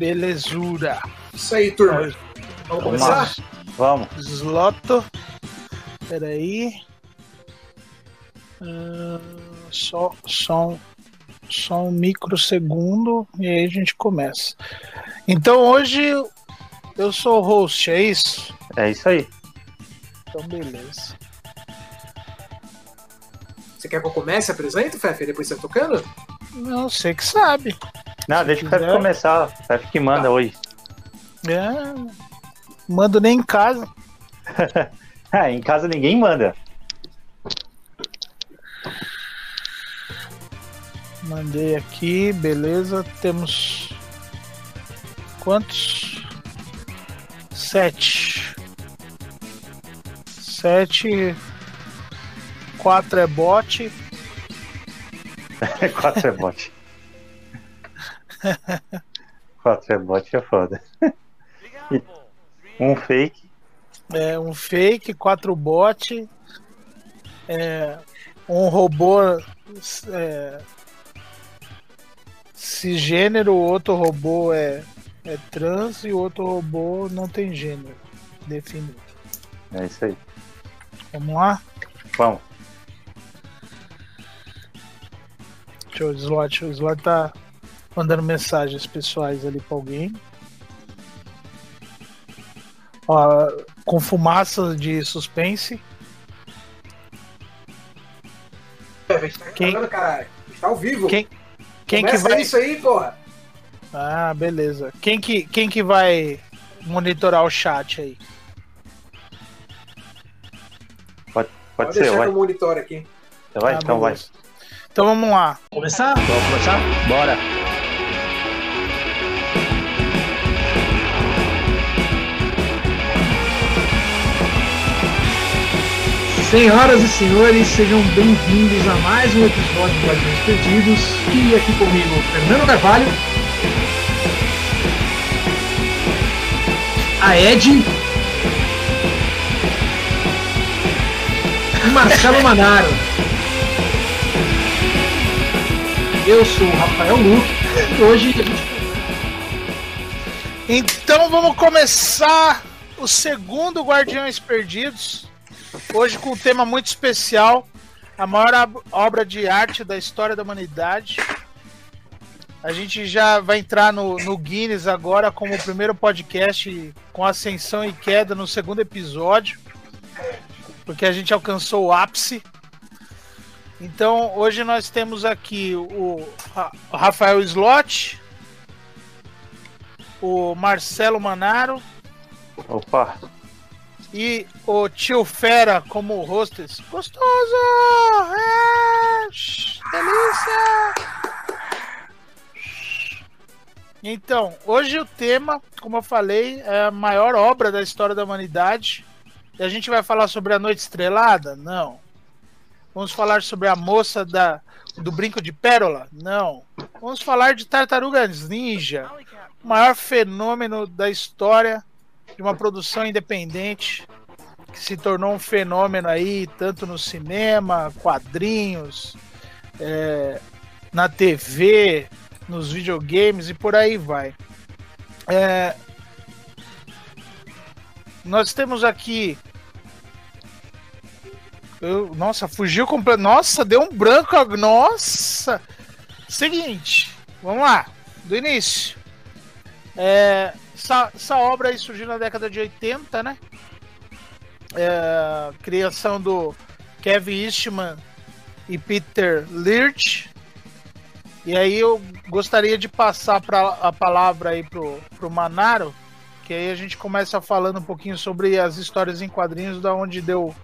Belezura. Isso aí, turma. Vamos começar? Vamos. Sloto. Peraí. Ah, só, só, um, só um microsegundo e aí a gente começa. Então hoje eu sou o host, é isso? É isso aí. Então beleza. Você quer que eu comece? Apresento, Fefe? Depois você tocando? Não, sei que sabe. Não, deixa o Pepe quiser. começar. O Pepe que manda Tá. hoje. É, mando nem em casa. Ah, em casa ninguém manda. Mandei aqui, beleza. Temos quantos? Sete. Sete. Quatro é bot. Quatro é bot. Quatro é bot é foda. Um fake. É um fake, quatro bot. É, um robô é, cisgênero, o outro robô é, é trans e o outro robô não tem gênero definido. É isso aí. Vamos lá? Vamos. Deixa eu, o Slot, o Slot tá mandando mensagens pessoais ali pra alguém. Ó, com fumaça de suspense. Fefe, a gente tá Quem- gravando, caralho. A gente tá ao vivo. Quem, quem que Começa vai. isso aí, porra. Ah, beleza. Quem que, quem que vai monitorar o chat aí? Pode Pode ser, deixar vai. que eu monitore aqui. Vai, Ah, então vai. Então vamos lá. Começar? Vamos começar? Bora! Senhoras e senhores, sejam bem-vindos a mais um episódio do Guardiões Perdidos. E aqui comigo, Fernando Carvalho. A Ed. E Marcelo Manaro. Eu sou o Rafael Luque e hoje a gente Então vamos começar o segundo Guardiões Perdidos. Hoje com um tema muito especial, a maior obra de arte da história da humanidade. A gente já vai entrar no, no Guinness agora como o primeiro podcast com ascensão e queda no segundo episódio, porque a gente alcançou o ápice. Então hoje nós temos aqui o Rafael Slot, o Marcelo Manaro Opa. E o tio Fera como hostess. Gostoso! É, delícia! Então, hoje o tema, como eu falei, é a maior obra da história da humanidade. E a gente vai falar sobre a Noite Estrelada? Não. Vamos falar sobre a moça da, do brinco de pérola? Não. Vamos falar de Tartarugas Ninja, o maior fenômeno da história de uma produção independente que se tornou um fenômeno aí, tanto no cinema, quadrinhos, é, na TV, nos videogames e por aí vai. É, nós temos aqui. Eu- nossa, fugiu completo. Nossa, deu um branco. Nossa! Seguinte, vamos lá, do início. É, essa, essa obra surgiu na década de 80, né? É, criação do Kevin Eastman e Peter Lirch. E aí eu gostaria de passar pra, a palavra aí pro, pro Manaro, que aí a gente começa falando um pouquinho sobre as histórias em quadrinhos da onde deu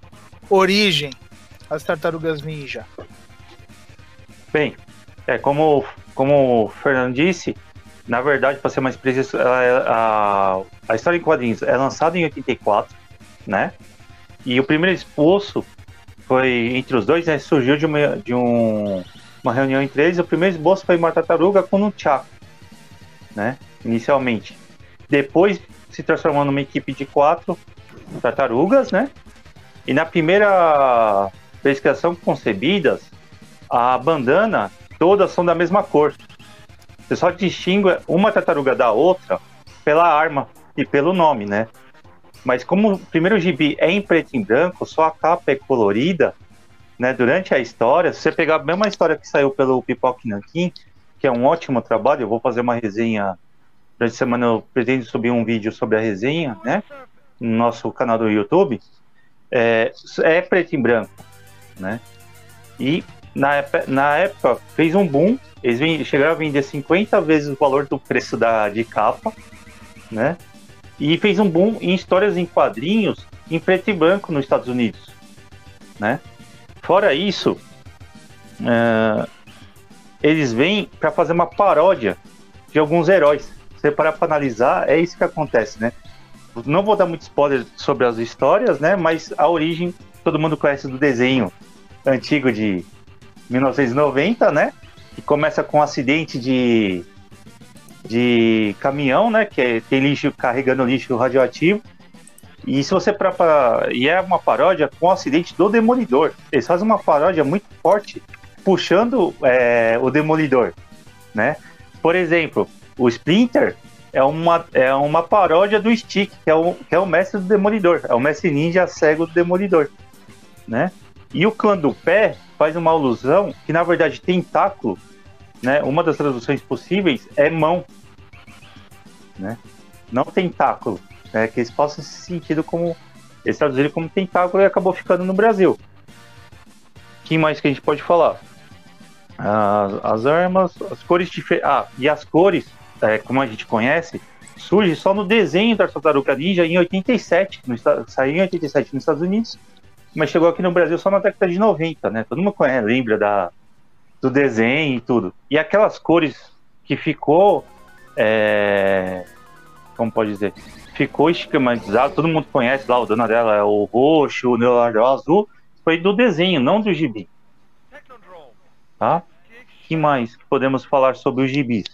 origem às tartarugas ninja. Bem, é como, como o Fernando disse, na verdade, para ser mais preciso, ela é- a, a história em quadrinhos é lançada em 84, né? E o primeiro esboço foi entre os dois, né? Surgiu de uma, de um, uma reunião entre eles. O primeiro esboço foi uma tartaruga com um Chaco, né? Inicialmente. Depois se transformou numa equipe de quatro tartarugas, né? E na primeira vez que elas são concebidas, a bandana todas são da mesma cor. Você só distingue uma tartaruga da outra pela arma e pelo nome, né? Mas como o primeiro gibi é em preto e branco, só a capa é colorida, né? Durante a história, se você pegar a mesma história que saiu pelo Pipoque Nankin, que é um ótimo trabalho, eu vou fazer uma resenha durante a semana, eu pretendo subir um vídeo sobre a resenha, né? No nosso canal do YouTube. É, é preto e branco, né? E na, na época fez um boom, eles chegaram a vender 50 vezes o valor do preço da, de capa, né? E fez um boom em histórias em quadrinhos em preto e branco nos Estados Unidos, né? Fora isso, uh, eles vêm para fazer uma paródia de alguns heróis. Se parar para analisar, é isso que acontece, né? Não vou dar muito spoiler sobre as histórias, né? Mas a origem todo mundo conhece do desenho antigo de 1990, né? Que começa com um acidente de, de caminhão, né? Que é, tem lixo carregando lixo radioativo. E se você para e é uma paródia com o acidente do Demolidor. Eles fazem uma paródia muito forte puxando é, o Demolidor, né? Por exemplo, o Splinter é uma, é uma paródia do Stick, que é, o, que é o mestre do Demolidor, é o mestre ninja cego do Demolidor, né? E o clã do pé faz uma alusão que, na verdade, tentáculo, né? Uma das traduções possíveis é mão, né? Não tentáculo, né? Que eles possam se sentido como eles traduziram como tentáculo e acabou ficando no Brasil. que mais que a gente pode falar? As, as armas, as cores diferentes. Ah, e as cores, é, como a gente conhece, surge só no desenho da Tartaruga Ninja em 87, no, saiu em 87 nos Estados Unidos mas chegou aqui no Brasil só na década de 90, né? Todo mundo conhece, lembra da, do desenho e tudo. E aquelas cores que ficou, é, como pode dizer, ficou esquematizado, todo mundo conhece lá, o dona dela é o roxo, o Leonardo é azul, foi do desenho, não do gibi. Tá? que mais podemos falar sobre os gibis?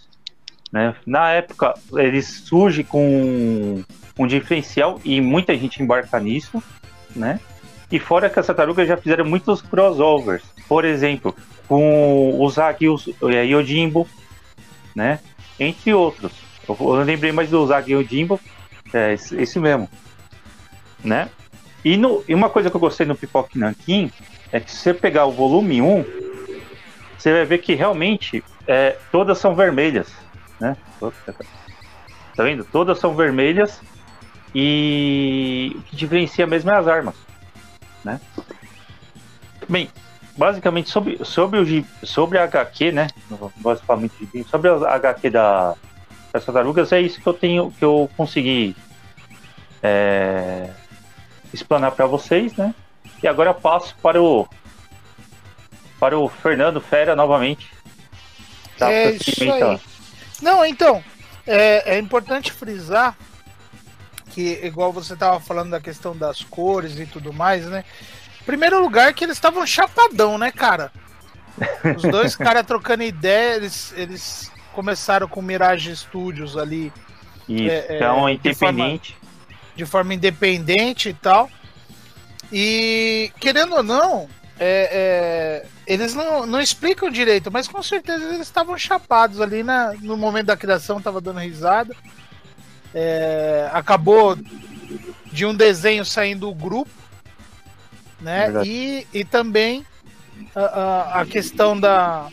Né? Na época, ele surge com um diferencial e muita gente embarca nisso, né? E fora que as tartarugas já fizeram muitos crossovers. Por exemplo, com o Zag e o Yojimbo, né? Entre outros. Eu, eu lembrei mais do Zag e o Yojimbo. É esse mesmo. Né? E, no, e uma coisa que eu gostei no Pipoque Nankin é que se você pegar o volume 1, você vai ver que realmente é, todas são vermelhas. Né? Tá vendo? Todas são vermelhas e o que diferencia mesmo é as armas né? Bem, basicamente sobre, sobre, o, sobre a HQ, né? De sobre a HQ da, das tartarugas, é isso que eu tenho, que eu consegui é, explanar para vocês, né? E agora eu passo para o para o Fernando Fera novamente. Tá, é isso aí. Não, então, é, é importante frisar que, igual você tava falando da questão das cores e tudo mais, né? Primeiro lugar que eles estavam chapadão, né, cara? Os dois caras trocando ideia, eles, eles começaram com Mirage Studios ali. Isso, é, então, é, independente. De forma, de forma, independente e tal. E, querendo ou não, é, é, eles não, não explicam direito, mas com certeza eles estavam chapados ali na, no momento da criação, tava dando risada é, acabou de um desenho saindo o grupo, né? E, e também a, a, a questão da,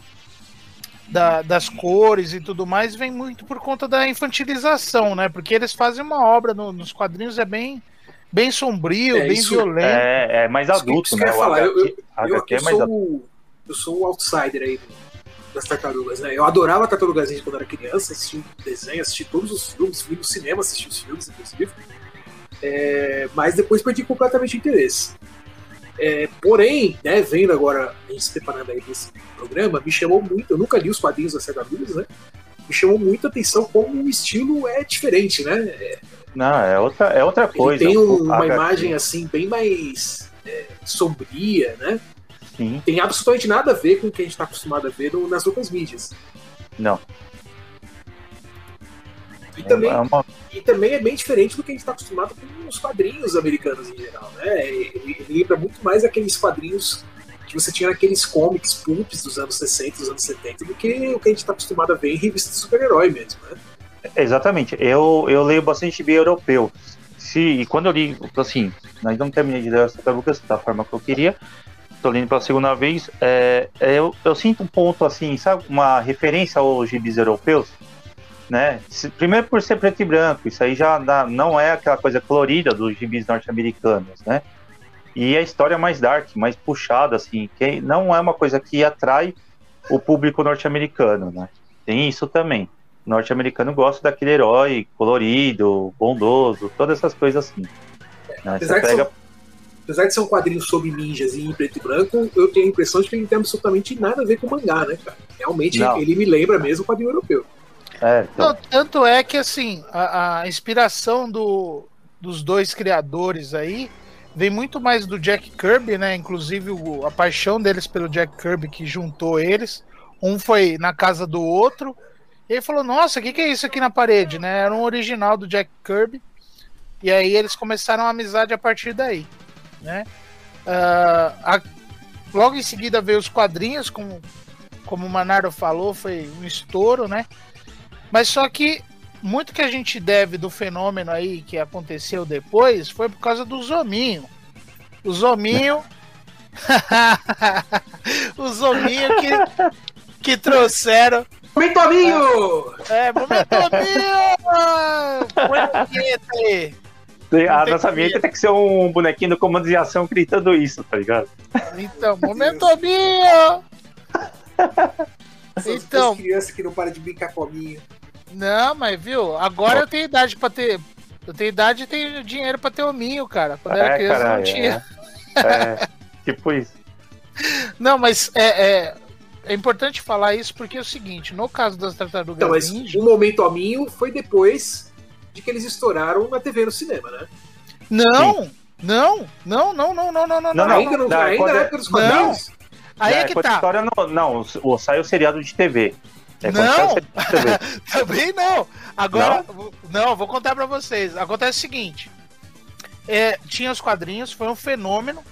da, das cores e tudo mais vem muito por conta da infantilização, né? Porque eles fazem uma obra no, nos quadrinhos é bem bem sombrio, é, bem isso, violento. É, é mais adulto, isso, isso né? Eu, falar. Eu, eu, eu, eu, sou, eu sou o outsider aí das tartarugas, né? Eu adorava Tartarugas Ninja quando era criança, assisti desenho, assisti todos os filmes, fui no cinema assistir os filmes, inclusive. É, mas depois perdi completamente o interesse. É, porém, né, vendo agora, a gente se preparando aí desse programa, me chamou muito, eu nunca li os quadrinhos das tartarugas, né? Me chamou muito a atenção como o estilo é diferente, né? É, Não, é outra, é outra coisa. Ele tem um, uma imagem assim, bem mais é, sombria, né? Sim. Tem absolutamente nada a ver com o que a gente está acostumado a ver nas outras mídias. Não. E, é também, uma... e também é bem diferente do que a gente está acostumado com os quadrinhos americanos em geral. Né? Ele, lembra muito mais aqueles quadrinhos que você tinha naqueles comics pulps dos anos 60, dos anos 70, do que o que a gente está acostumado a ver em revistas de super-herói mesmo, né? Exatamente. Eu, eu leio bastante bem europeu. Se, e quando eu li, assim, nós não terminei de ler tartarugas da forma que eu queria, estou lendo pela segunda vez, é, é, eu, eu sinto um ponto, assim, sabe, uma referência aos gibis europeus, né? Primeiro por ser preto e branco, isso aí já dá, não é aquela coisa colorida dos gibis norte-americanos, né? E a história é mais dark, mais puxada, assim, que não é uma coisa que atrai o público norte-americano, né? Tem isso também. O norte-americano gosta daquele herói colorido, bondoso, todas essas coisas assim. Né? Apesar, pega... são, apesar, de ser um quadrinho sobre ninjas em preto e branco, eu tenho a impressão de que ele não tem absolutamente nada a ver com o mangá, né, cara? Realmente não. ele me lembra mesmo o quadrinho europeu. É, então... Não, tanto é que assim, a, a inspiração do, dos dois criadores aí vem muito mais do Jack Kirby, né? Inclusive o, a paixão deles pelo Jack Kirby que juntou eles. Um foi na casa do outro. E ele falou: Nossa, o que, que é isso aqui na parede? Né? Era um original do Jack Kirby. E aí eles começaram a amizade a partir daí. Né? Uh, a, logo em seguida veio os quadrinhos, como, como o Manardo falou, foi um estouro, né? Mas só que muito que a gente deve do fenômeno aí que aconteceu depois foi por causa do Zominho. O Zominho. o Zominho que, que trouxeram. Momento Aminho! É, momento Aminho! Põe a nossa vinheta tem que ser um bonequinho do comando de ação gritando isso, tá ligado? Então, momento Aminho! então, crianças que não param de brincar com a minha. Não, mas viu? Agora eu tenho idade pra ter. Eu tenho idade e tenho dinheiro pra ter hominho, cara. Quando eu era é, criança caralho, não tinha. É. é, tipo isso. Não, mas é, é, é, importante falar isso porque é o seguinte: no caso das tartarugas então, mas ninja. O momento hominho foi depois de que eles estouraram na TV no cinema, né? Não! Não, não, não, não, não, não, não, não. Ainda não, não ainda na época dos quadrinhos. Não. Aí é, é que tá. História não, não, o, saiu o seriado de TV. É não, também não. Agora, não? não, vou contar para vocês. Acontece o seguinte: é, tinha os quadrinhos, foi um fenômeno,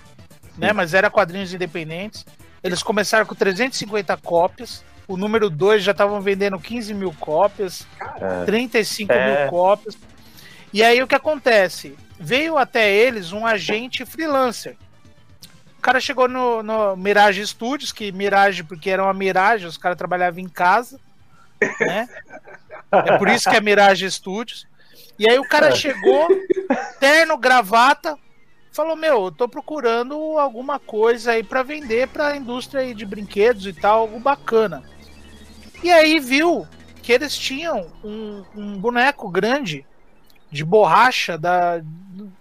né? Mas era quadrinhos independentes. Eles começaram com 350 cópias. O número 2 já estavam vendendo 15 mil cópias, é. 35 é. mil cópias. E aí o que acontece? Veio até eles um agente freelancer o cara chegou no, no Mirage Studios, que Mirage, porque era uma Mirage, os caras trabalhavam em casa, né? É por isso que é Mirage Studios. E aí o cara chegou, terno, gravata, falou: Meu, eu tô procurando alguma coisa aí para vender para a indústria de brinquedos e tal, algo bacana. E aí viu que eles tinham um, um boneco grande de borracha da,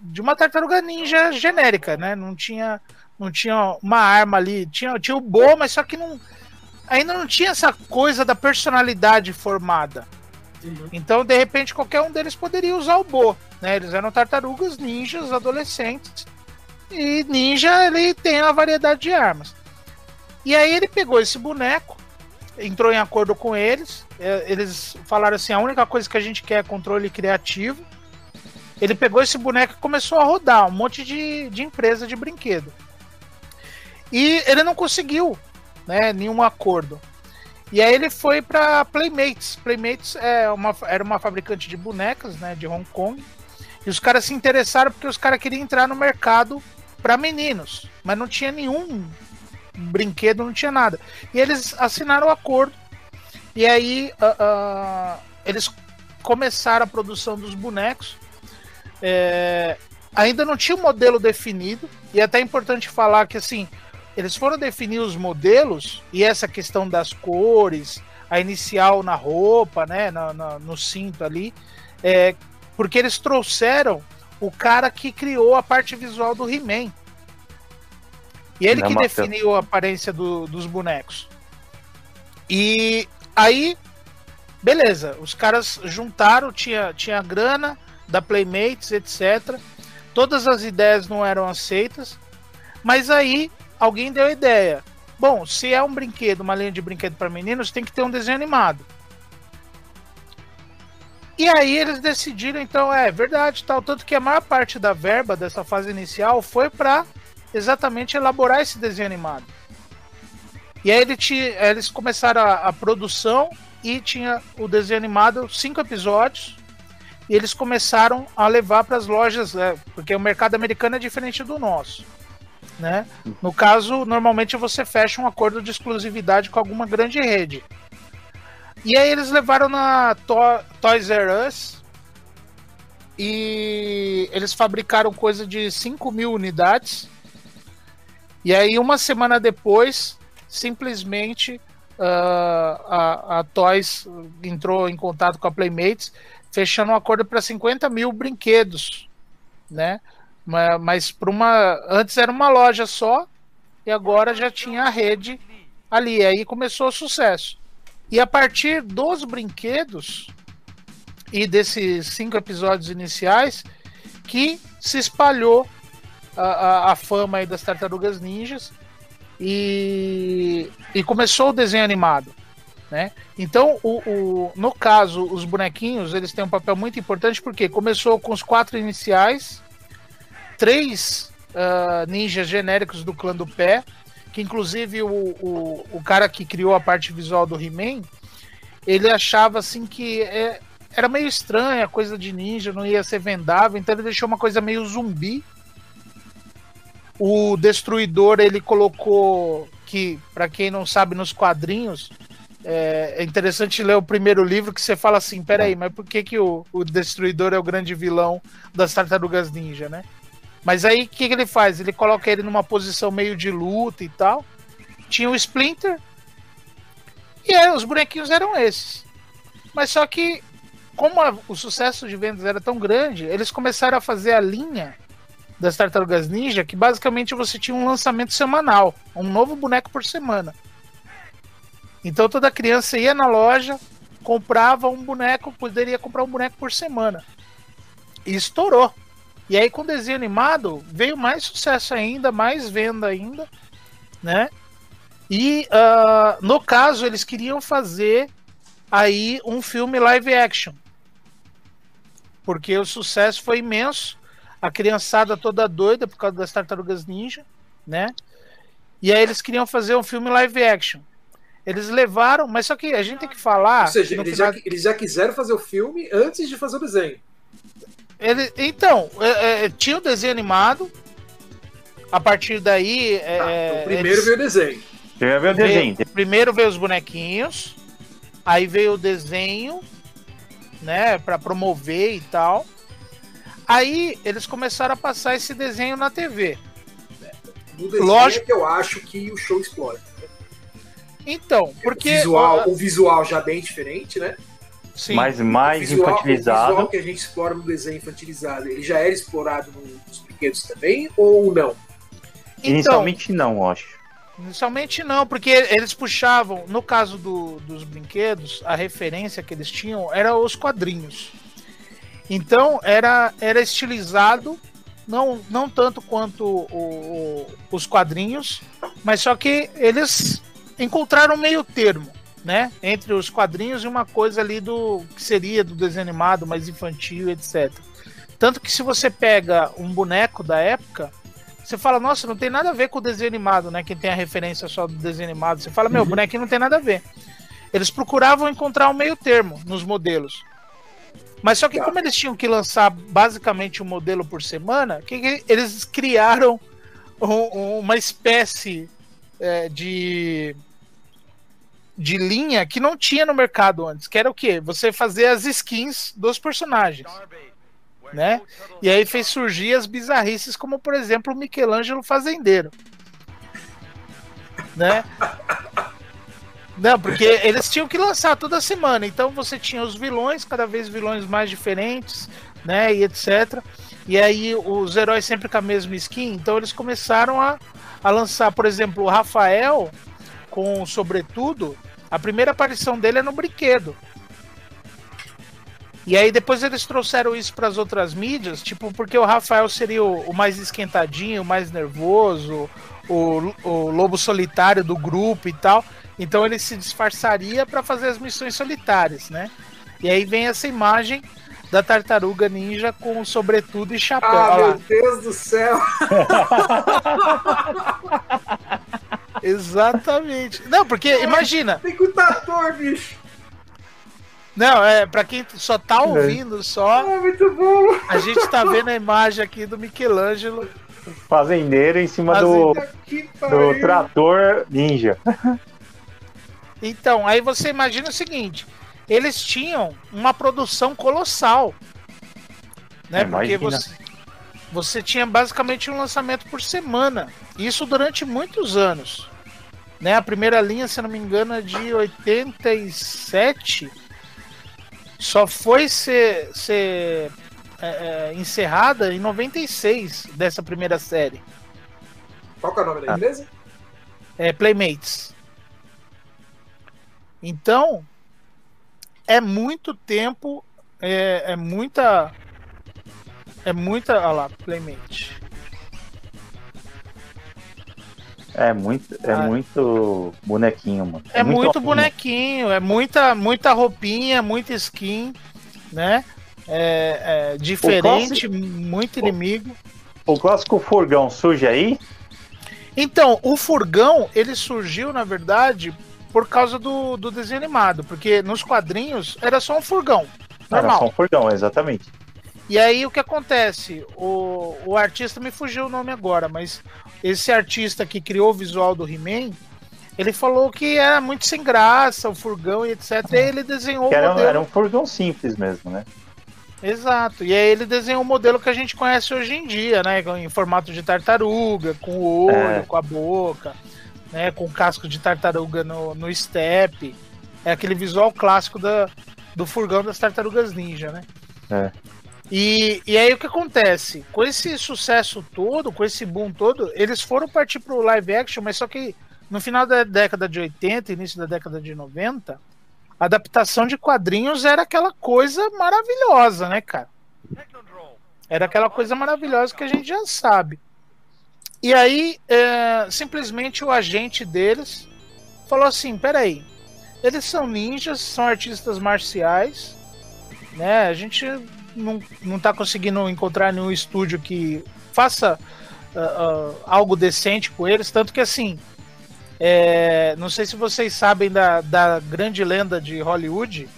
de uma tartaruga ninja genérica, né? Não tinha não tinha uma arma ali, tinha, tinha o Bo, mas só que não ainda não tinha essa coisa da personalidade formada. Uhum. Então, de repente, qualquer um deles poderia usar o Bo, né? Eles eram tartarugas ninjas adolescentes. E ninja, ele tem uma variedade de armas. E aí ele pegou esse boneco, entrou em acordo com eles. É, eles falaram assim: a única coisa que a gente quer é controle criativo. Ele pegou esse boneco e começou a rodar um monte de, de empresa de brinquedo. E ele não conseguiu né, nenhum acordo. E aí ele foi para Playmates. Playmates é uma, era uma fabricante de bonecas né, de Hong Kong. E os caras se interessaram porque os caras queriam entrar no mercado para meninos. Mas não tinha nenhum brinquedo, não tinha nada. E eles assinaram o acordo. E aí uh, uh, eles começaram a produção dos bonecos. É, ainda não tinha um modelo definido. E é até importante falar que assim eles foram definir os modelos e essa questão das cores, a inicial na roupa, né, no, no, no cinto ali, é, porque eles trouxeram o cara que criou a parte visual do He-Man. E ele Não que definiu a aparência do, dos bonecos. E aí, beleza, os caras juntaram, tinha, tinha grana da Playmates, etc. Todas as ideias não eram aceitas, mas aí alguém deu a ideia. Bom, se é um brinquedo, uma linha de brinquedo para meninos, tem que ter um desenho animado. E aí eles decidiram, então, é verdade, tal, tanto que a maior parte da verba dessa fase inicial foi para exatamente elaborar esse desenho animado. E aí ele eles começaram a, a, produção e tinha o desenho animado, cinco episódios. E eles começaram a levar para as lojas, né, porque o mercado americano é diferente do nosso. Né? No caso, normalmente você fecha um acordo de exclusividade com alguma grande rede. E aí eles levaram na to Toys R Us e eles fabricaram coisa de 5 mil unidades. E aí, uma semana depois, simplesmente uh, a, a Toys entrou em contato com a Playmates, fechando um acordo para 50 mil brinquedos, né? Mas, mas para uma. Antes era uma loja só, e agora já tinha a rede ali. Aí começou o sucesso. E a partir dos brinquedos e desses cinco episódios iniciais, que se espalhou a, a, a fama aí das tartarugas ninjas e, e começou o desenho animado. Né? Então, o, o, no caso, os bonequinhos eles têm um papel muito importante porque começou com os quatro iniciais, três uh, ninjas genéricos do clã do pé, que inclusive o, o, o cara que criou a parte visual do He-Man, ele achava assim que é, era meio estranha, coisa de ninja, não ia ser vendável, então ele deixou uma coisa meio zumbi. O Destruidor ele colocou que, para quem não sabe, nos quadrinhos, é, é, interessante ler o primeiro livro que você fala assim, peraí, mas por que, que o, o Destruidor é o grande vilão das Tartarugas Ninja, né? Mas aí o que, que ele faz? Ele coloca ele numa posição meio de luta e tal. Tinha o Splinter. E aí, os bonequinhos eram esses. Mas só que, como a, o sucesso de vendas era tão grande, eles começaram a fazer a linha das Tartarugas Ninja, que basicamente você tinha um lançamento semanal, um novo boneco por semana. Então toda criança ia na loja, comprava um boneco, poderia comprar um boneco por semana. E estourou. E aí com desenho animado veio mais sucesso ainda, mais venda ainda, né? E uh, no caso eles queriam fazer aí um filme live action, porque o sucesso foi imenso, a criançada toda doida por causa das tartarugas ninja, né? E aí eles queriam fazer um filme live action. Eles levaram, mas só que a gente tem que falar. Ou seja, eles, final... já, eles já quiseram fazer o filme antes de fazer o desenho. Ele, então, é, é, tinha o desenho animado. A partir daí. É, tá, então primeiro eles... veio o desenho. Primeiro veio o desenho. Veio, primeiro veio os bonequinhos. Aí veio o desenho, né? Pra promover e tal. Aí eles começaram a passar esse desenho na TV. No desenho Lógico... é que eu acho que o show explode. Então, porque. O visual, o visual já bem diferente, né? Sim. mas mais o visual, infantilizado. O visual que a gente explora no desenho infantilizado, ele já era explorado nos brinquedos também ou não? Então, Inicialmente não, acho. Inicialmente não, porque eles puxavam, no caso do, dos brinquedos, a referência que eles tinham era os quadrinhos. Então era, era estilizado, não, não tanto quanto o, os quadrinhos, mas só que eles encontraram um meio termo né? Entre os quadrinhos e uma coisa ali do que seria do desenho animado, mais infantil, etc. Tanto que se você pega um boneco da época, você fala, nossa, não tem nada a ver com o desenho animado, né? Quem tem a referência só do desenho animado, você fala, meu, uhum. bonequinho não tem nada a ver. Eles procuravam encontrar um meio termo nos modelos. Mas só que tá. como eles tinham que lançar basicamente um modelo por semana, que, que eles criaram um, uma espécie é, de de linha que não tinha no mercado antes, que era o quê? Você fazer as skins dos personagens. Né? E aí fez surgir as bizarrices, como por exemplo o Michelangelo Fazendeiro. Né? Não, porque eles tinham que lançar toda semana. Então você tinha os vilões, cada vez vilões mais diferentes, né? E etc. E aí os heróis sempre com a mesma skin. Então eles começaram a, a lançar, por exemplo, o Rafael com sobretudo a primeira aparição dele é no brinquedo. E aí depois eles trouxeram isso para as outras mídias, tipo, porque o Rafael seria o, o mais esquentadinho, o mais nervoso, o, o, lobo solitário do grupo e tal. Então ele se disfarçaria para fazer as missões solitárias, né? E aí vem essa imagem da tartaruga ninja com sobretudo e chapéu. Ah, meu Deus do céu! Exatamente. Não, porque imagina. Tem que o trator, bicho. Não, é, pra quem só tá ouvindo só. É muito bom. A gente tá vendo a imagem aqui do Michelangelo. Fazendeiro em cima do, do trator ninja. Então, aí você imagina o seguinte: eles tinham uma produção colossal. Né? Porque você, você tinha basicamente um lançamento por semana. Isso durante muitos anos. Né? A primeira linha, se não me engano, é de 87. Só foi ser, ser é, é, encerrada em 96 dessa primeira série. Qual que é o nome da ah. empresa? É Playmates. Então, é muito tempo, é, é muita. É muita. Olha lá, Playmate. É muito, é ah. muito bonequinho, mano. É, é muito, muito bonequinho, é muita, muita roupinha, muita skin, né? É, é diferente, clássico, muito inimigo. O, o clássico furgão surge aí? Então, o furgão, ele surgiu, na verdade, por causa do, do desenho animado, porque nos quadrinhos era só um furgão. Normal. Era só um furgão, exatamente. E aí o que acontece? O, o artista me fugiu o nome agora, mas esse artista que criou o visual do He-Man, ele falou que era muito sem graça, o furgão e etc. E aí ele desenhou o era, modelo. Era um furgão simples mesmo, né? Exato. E aí ele desenhou o modelo que a gente conhece hoje em dia, né? Em formato de tartaruga, com o olho, é. com a boca, né? Com o casco de tartaruga no, no step. É aquele visual clássico da, do furgão das tartarugas ninja, né? É. E, e aí o que acontece? Com esse sucesso todo, com esse boom todo, eles foram partir pro live action, mas só que no final da década de 80, início da década de 90, a adaptação de quadrinhos era aquela coisa maravilhosa, né, cara? Era aquela coisa maravilhosa que a gente já sabe. E aí, é, simplesmente o agente deles falou assim: peraí, eles são ninjas, são artistas marciais, né? A gente não, não tá conseguindo encontrar nenhum estúdio que faça uh, uh, algo decente com eles. Tanto que assim, é, não sei se vocês sabem da, da grande lenda de Hollywood,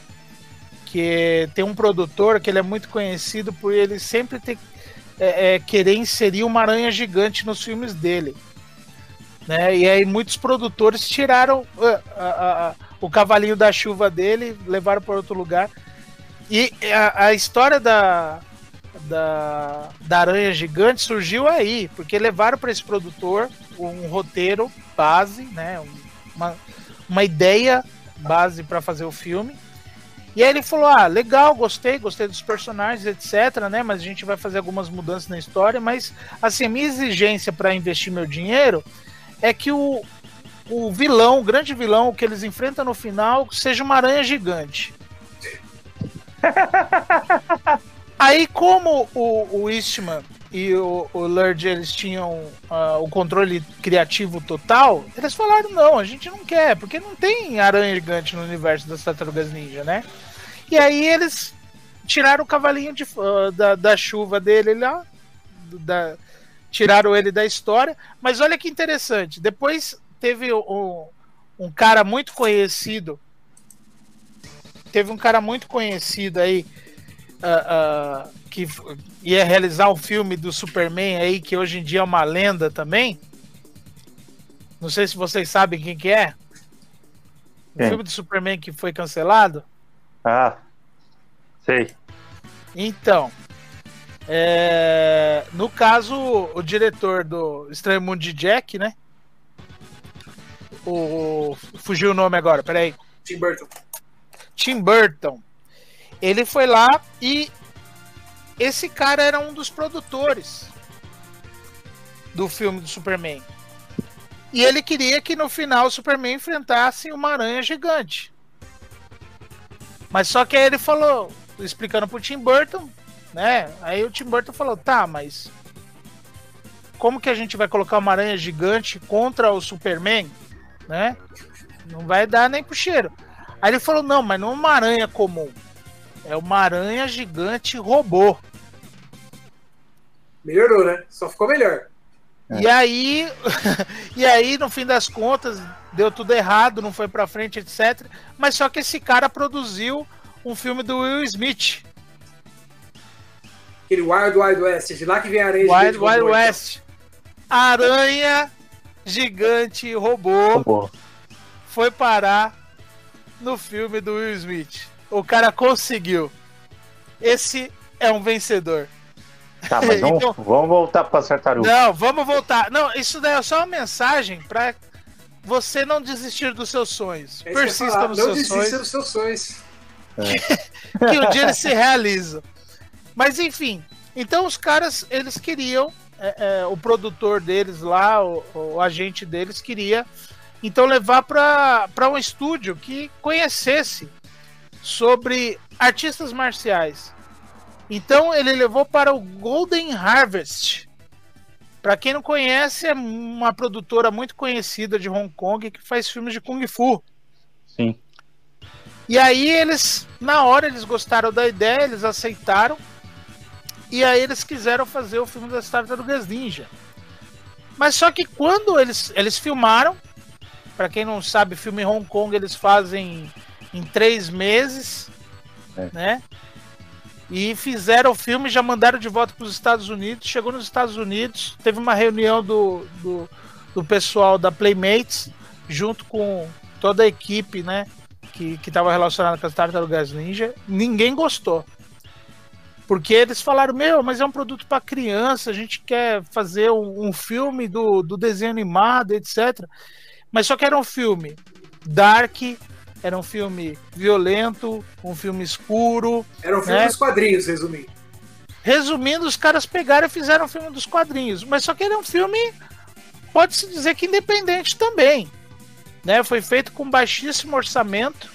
que tem um produtor que ele é muito conhecido por ele sempre ter, é, é, querer inserir uma aranha gigante nos filmes dele. Né? E aí muitos produtores tiraram uh, o cavalinho da chuva dele, levaram para outro lugar. E a, a história da, da, da Aranha Gigante surgiu aí, porque levaram para esse produtor um roteiro base, né? Uma, uma ideia base para fazer o filme. E aí ele falou: Ah, legal, gostei, gostei dos personagens, etc, né? Mas a gente vai fazer algumas mudanças na história. Mas, assim, a minha exigência para investir meu dinheiro é que o, o vilão, o grande vilão, que eles enfrentam no final, seja uma aranha gigante. Aí, como o, o Eastman e o, o Lurd eles tinham uh, o controle criativo total, eles falaram: não, a gente não quer, porque não tem aranha gigante no universo das tartarugas ninja, né? E aí eles tiraram o cavalinho de, uh, da, da chuva dele lá, da, tiraram ele da história. Mas olha que interessante: depois teve um, um cara muito conhecido teve um cara muito conhecido aí uh, uh, que ia realizar o um filme do Superman aí, que hoje em dia é uma lenda também. Não sei se vocês sabem quem que é. O filme do Superman que foi cancelado. Ah, sei. Então, é, no caso, o diretor do Estranho Mundo de Jack, né? O, fugiu o nome agora, peraí. Tim Burton. Tim Burton. Ele foi lá e esse cara era um dos produtores do filme do Superman. E ele queria que no final o Superman enfrentasse uma aranha gigante. Mas só que aí ele falou, explicando pro Tim Burton, né? Aí o Tim Burton falou: "Tá, mas como que a gente vai colocar uma aranha gigante contra o Superman, né? Não vai dar nem pro cheiro. Aí ele falou: não, mas não é uma aranha comum. É uma aranha gigante robô. Melhorou, né? Só ficou melhor. É. E aí, e aí, no fim das contas, deu tudo errado, não foi pra frente, etc. Mas só que esse cara produziu um filme do Will Smith. Aquele Wild Wild West, de lá que vem a aranha Wild Wild robô, West. Então. Aranha gigante robô, robô foi parar no filme do Will Smith. O cara conseguiu. Esse é um vencedor. Tá, mas vamos, então, vamos voltar para tartaruga. Não, vamos voltar. Não, isso daí é só uma mensagem para você não desistir dos seus sonhos. É Persista nos não seus sonhos. Não desista dos seus sonhos. Que, que um dia eles se realizam. Mas enfim, então os caras, eles queriam, é, é, o produtor deles lá, o, o, agente deles queria, então levar para um estúdio que conhecesse sobre artistas marciais. Então ele levou para o Golden Harvest. Para quem não conhece, é uma produtora muito conhecida de Hong Kong que faz filmes de kung fu. Sim. E aí eles, na hora, eles gostaram da ideia, eles aceitaram. E aí eles quiseram fazer o filme das Tartarugas Ninja. Mas só que quando eles, eles filmaram, para quem não sabe, filme em Hong Kong eles fazem em três meses, é. né? E fizeram o filme, já mandaram de volta para os Estados Unidos. Chegou nos Estados Unidos, teve uma reunião do, do, do pessoal da Playmates, junto com toda a equipe, né? Que estava relacionada com as Tartarugas Ninja. Ninguém gostou. Porque eles falaram, meu, mas é um produto para criança, a gente quer fazer um, um, filme do, do desenho animado, etc. Mas só que era um filme dark, era um filme violento, um filme escuro. Era um filme né? dos quadrinhos, resumindo. Resumindo, os caras pegaram e fizeram um filme dos quadrinhos. Mas só que era um filme, pode-se dizer que independente também. Né? Foi feito com baixíssimo orçamento.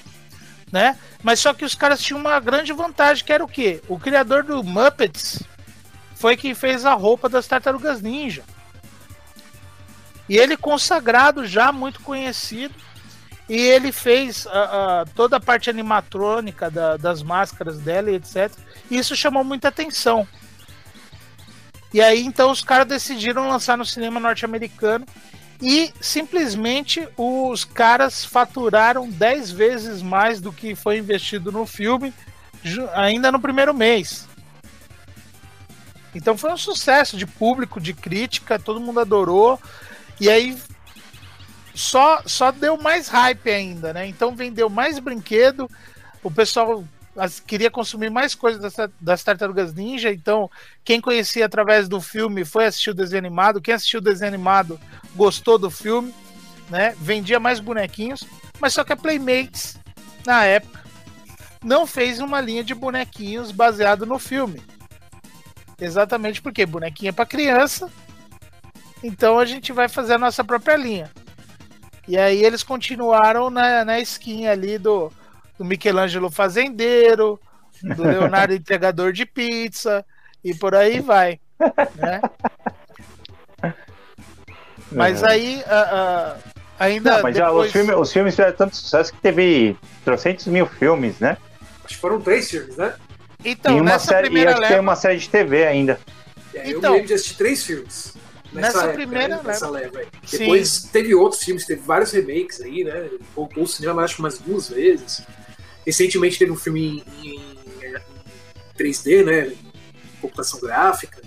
Né? Mas só que os caras tinham uma grande vantagem, que era o quê? O criador do Muppets foi quem fez a roupa das Tartarugas Ninja. E ele consagrado já, muito conhecido. E ele fez uh, uh, toda a parte animatrônica da, das máscaras dela e etc. E isso chamou muita atenção. E aí então os caras decidiram lançar no cinema norte-americano e simplesmente os caras faturaram 10 vezes mais do que foi investido no filme ainda no primeiro mês. Então foi um sucesso de público, de crítica, todo mundo adorou. E aí só, só deu mais hype ainda, né? Então vendeu mais brinquedo, o pessoal queria consumir mais coisas das, das Tartarugas Ninja, então quem conhecia através do filme foi assistir o desenho animado, quem assistiu o desenho animado gostou do filme, né? Vendia mais bonequinhos, mas só que a Playmates, na época, não fez uma linha de bonequinhos baseado no filme. Exatamente porque bonequinha é para criança, então a gente vai fazer a nossa própria linha. E aí eles continuaram na, na skin ali do, do Michelangelo Fazendeiro, do Leonardo Entregador de Pizza, e por aí vai. Né? Mas é. aí uh, uh, ainda. Não, mas depois... já os, filmes, os filmes fizeram tanto sucesso que teve trocentos mil filmes, né? Acho que foram três filmes, né? Então, e uma série, e acho leva... que tem uma série de TV ainda. É, eu então, me lembro de assistir três filmes nessa, nessa primeira nessa leva. Depois teve outros filmes, teve vários remakes aí, né? Voltou o cinema, acho que umas duas vezes. Recentemente teve um filme em, em 3D, né? Em computação gráfica.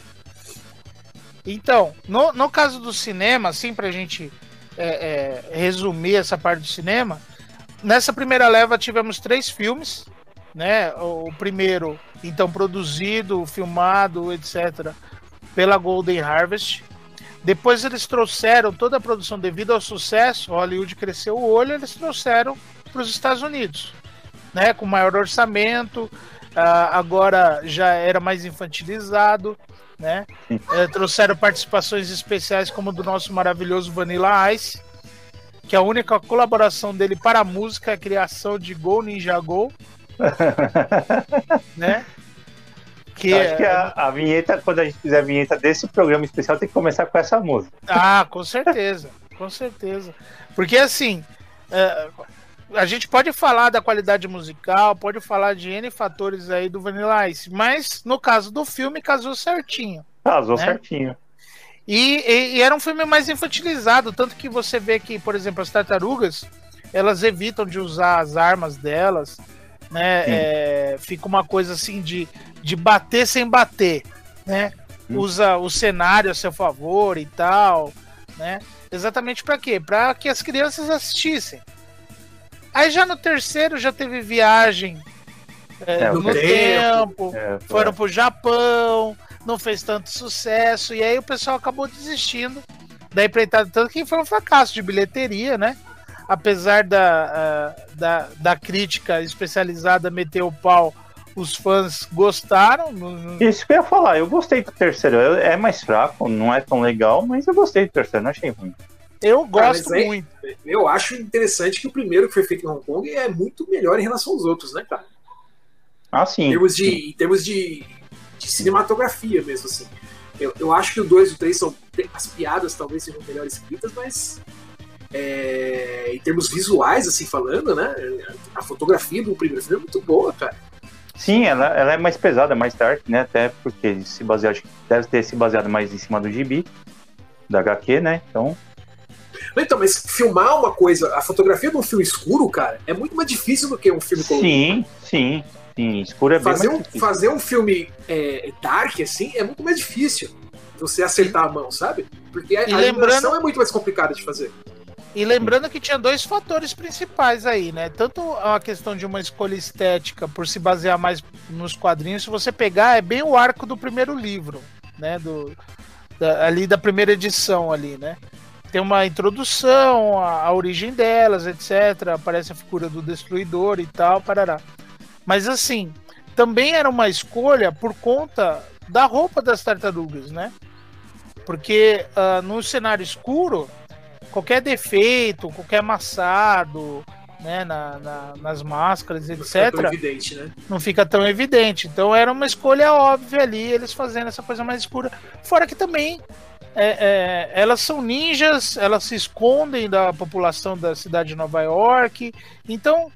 Então, no, no caso do cinema, assim, pra gente é, é, resumir essa parte do cinema, nessa primeira leva tivemos três filmes, né? O primeiro, então, produzido, filmado, etc., pela Golden Harvest. Depois eles trouxeram toda a produção devido ao sucesso, Hollywood cresceu o olho, eles trouxeram para os Estados Unidos, né, com maior orçamento, uh, agora já era mais infantilizado, né? Uh, trouxeram participações especiais como do nosso maravilhoso Vanilla Ice, que a única colaboração dele para a música é a criação de Go Ninja Go, né? Que acho que a, a, vinheta, quando a gente fizer a vinheta desse programa especial, tem que começar com essa música. Ah, com certeza, com certeza. Porque assim, é, a gente pode falar da qualidade musical, pode falar de N fatores aí do Vanilla Ice, mas no caso do filme casou certinho. Casou né? certinho. E, e, e, era um filme mais infantilizado, tanto que você vê que, por exemplo, as tartarugas, elas evitam de usar as armas delas, né? É, fica uma coisa assim de, de bater sem bater, né? Hum. Usa o cenário a seu favor e tal, né? Exatamente para quê? Para que as crianças assistissem. Aí já no terceiro já teve viagem é, é, no tempo, tempo é, foram pro Japão, não fez tanto sucesso, e aí o pessoal acabou desistindo da empreitada, tanto que foi um fracasso de bilheteria, né? Apesar da, uh, da, da crítica especializada meter o pau, os fãs gostaram. Isso que eu ia falar, eu gostei do terceiro. É mais fraco, não é tão legal, mas eu gostei do terceiro, não achei ruim. Eu gosto ah, muito. Eu acho interessante que o primeiro que foi feito em Hong Kong é muito melhor em relação aos outros, né, cara? Ah, sim. Em termos de, em termos de de cinematografia mesmo, assim. Eu, eu acho que o 2 e o 3 são. As piadas talvez sejam melhor escritas, mas. É, em termos visuais, assim, falando, né? A fotografia do primeiro filme é muito boa, cara. Sim, ela, ela é mais pesada, mais dark, né? Até porque se basear, acho que deve ter se baseado mais em cima do gibi, da HQ, né? Então. Então, mas filmar uma coisa, a fotografia de um filme escuro, cara, é muito mais difícil do que um filme colorido. Sim, sim. Sim, escuro é fazer bem um, Fazer um filme é, dark, assim, é muito mais difícil você acertar a mão, sabe? Porque a, a lembrando... é muito mais complicada de fazer. E lembrando que tinha dois fatores principais aí, né? Tanto a questão de uma escolha estética por se basear mais nos quadrinhos, se você pegar, é bem o arco do primeiro livro, né? Do, da, ali da primeira edição ali, né? Tem uma introdução, a, a origem delas, etc. Aparece a figura do destruidor e tal, parará. Mas assim, também era uma escolha por conta da roupa das tartarugas, né? Porque uh, no cenário escuro, qualquer defeito, qualquer amassado, né, na, na, nas máscaras, etc. Não, evidente, né? não fica tão evidente. Então era uma escolha óbvia ali, eles fazendo essa coisa mais escura. Fora que também é, é, elas são ninjas, elas se escondem da população da cidade de Nova York. Então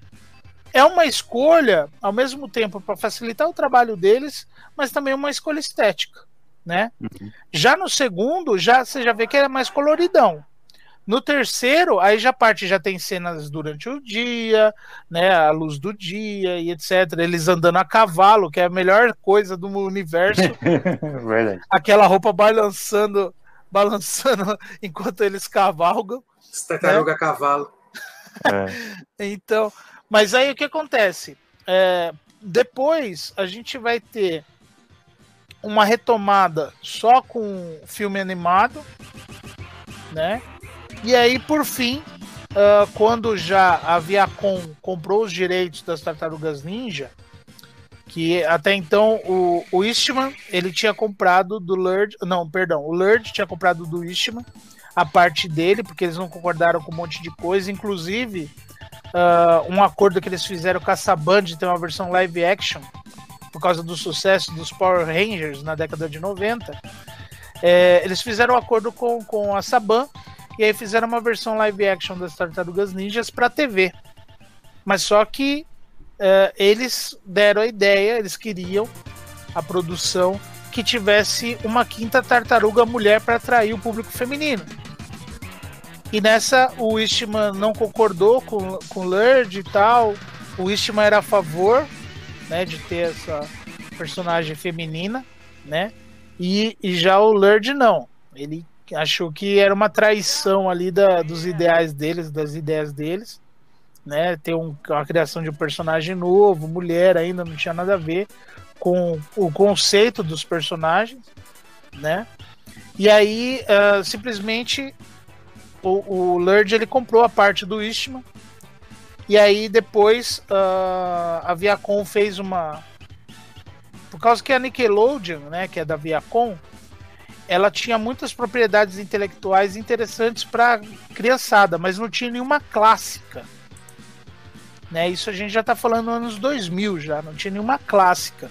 é uma escolha, ao mesmo tempo, para facilitar o trabalho deles, mas também uma escolha estética, né? Uhum. Já no segundo, já você já vê que é mais coloridão. No terceiro, aí já parte já tem cenas durante o dia, né, a luz do dia e etc. Eles andando a cavalo, que é a melhor coisa do universo. Verdade. Aquela roupa balançando, balançando enquanto eles cavalgam. Tartaruga né? cavalo. É. então, mas aí o que acontece? É, depois a gente vai ter uma retomada só com filme animado, né? E aí, por fim, uh, quando já a Viacom comprou os direitos das Tartarugas Ninja, que até então o, o Eastman, ele tinha comprado do Lurd, não, perdão, o Lurd tinha comprado do Eastman a parte dele, porque eles não concordaram com um monte de coisa, inclusive uh, um acordo que eles fizeram com a Saban de ter uma versão live action, por causa do sucesso dos Power Rangers na década de 90. É, eles fizeram um acordo com, com a Saban e aí fizeram uma versão live action das Tartarugas Ninjas para TV. Mas só que uh, eles deram a ideia, eles queriam a produção que tivesse uma quinta tartaruga mulher para atrair o público feminino. E nessa o Eastman não concordou com, com o Lurd e tal. O Eastman era a favor né, de ter essa personagem feminina, né? E, e já o Lurd não. Ele achou que era uma traição ali da, dos ideais deles, das ideias deles, né? Ter um, uma criação de um personagem novo, mulher ainda não tinha nada a ver com o conceito dos personagens, né? E aí uh, simplesmente o, o Lurd ele comprou a parte do Istman e aí depois uh, a Viacom fez uma por causa que a Nickelodeon, né, que é da Viacom, ela tinha muitas propriedades intelectuais interessantes para criançada, mas não tinha nenhuma clássica. Né? Isso a gente já está falando nos anos 2000 já, não tinha nenhuma clássica.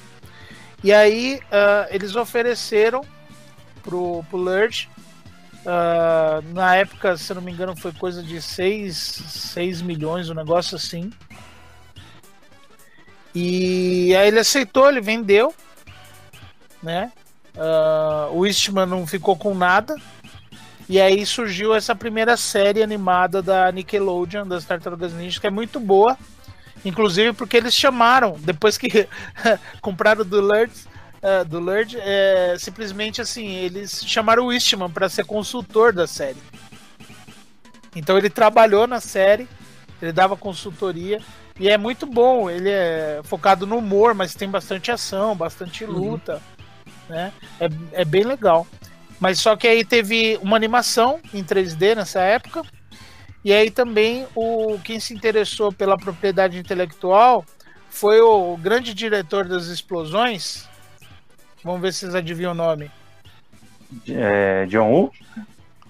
E aí uh, eles ofereceram pro, pro Lurch Uh, na época, se não me engano, foi coisa de 6, 6 milhões, um negócio assim. E aí ele aceitou, ele vendeu, né? Uh, o Eastman não ficou com nada. E aí surgiu essa primeira série animada da Nickelodeon, das Tartarugas Ninja, que é muito boa. Inclusive porque eles chamaram, depois que compraram do Lurd, uh, do Lurd é, simplesmente assim, eles chamaram o Eastman para ser consultor da série. Então ele trabalhou na série, ele dava consultoria e é muito bom. Ele é focado no humor, mas tem bastante ação, bastante uhum. luta, uhum. Né? É, é bem legal. Mas só que aí teve uma animação em 3D nessa época. E aí também o quem se interessou pela propriedade intelectual foi o grande diretor das explosões. Vamos ver se vocês adivinham o nome. É, John Woo?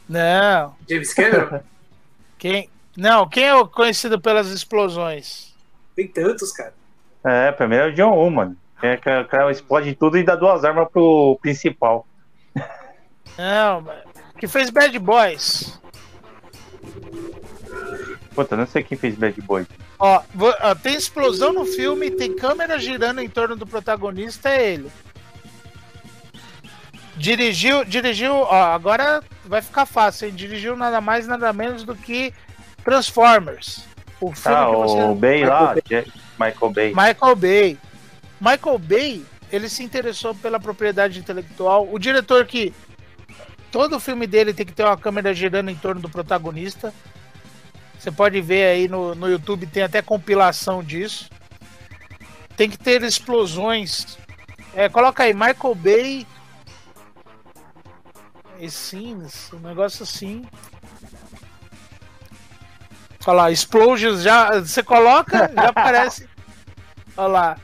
Não. James Cameron? Quem? Não, quem é o conhecido pelas explosões? Tem tantos, cara. É, primeiro é o John Woo, mano. É que o cara explode tudo e dá duas armas pro principal. Não, que fez Bad Boys. Puta, não sei quem fez Bad Boys. Ó, tem explosão no filme, tem câmera girando em torno do protagonista, é ele. Dirigiu, dirigiu, ó, agora vai ficar fácil, hein? Dirigiu nada mais, nada menos do que Transformers. O filme ah, que você... o Bay lá, Bay. Michael Bay. Michael Bay. Michael Bay, ele se interessou pela propriedade intelectual. O diretor que todo filme dele tem que ter uma câmera girando em torno do protagonista. Você pode ver aí no, no YouTube, tem até compilação disso. Tem que ter explosões. É, coloca aí, Michael Bay e Scenes, um negócio assim. Olha lá, Explosions já. Você coloca, já aparece. Olha lá.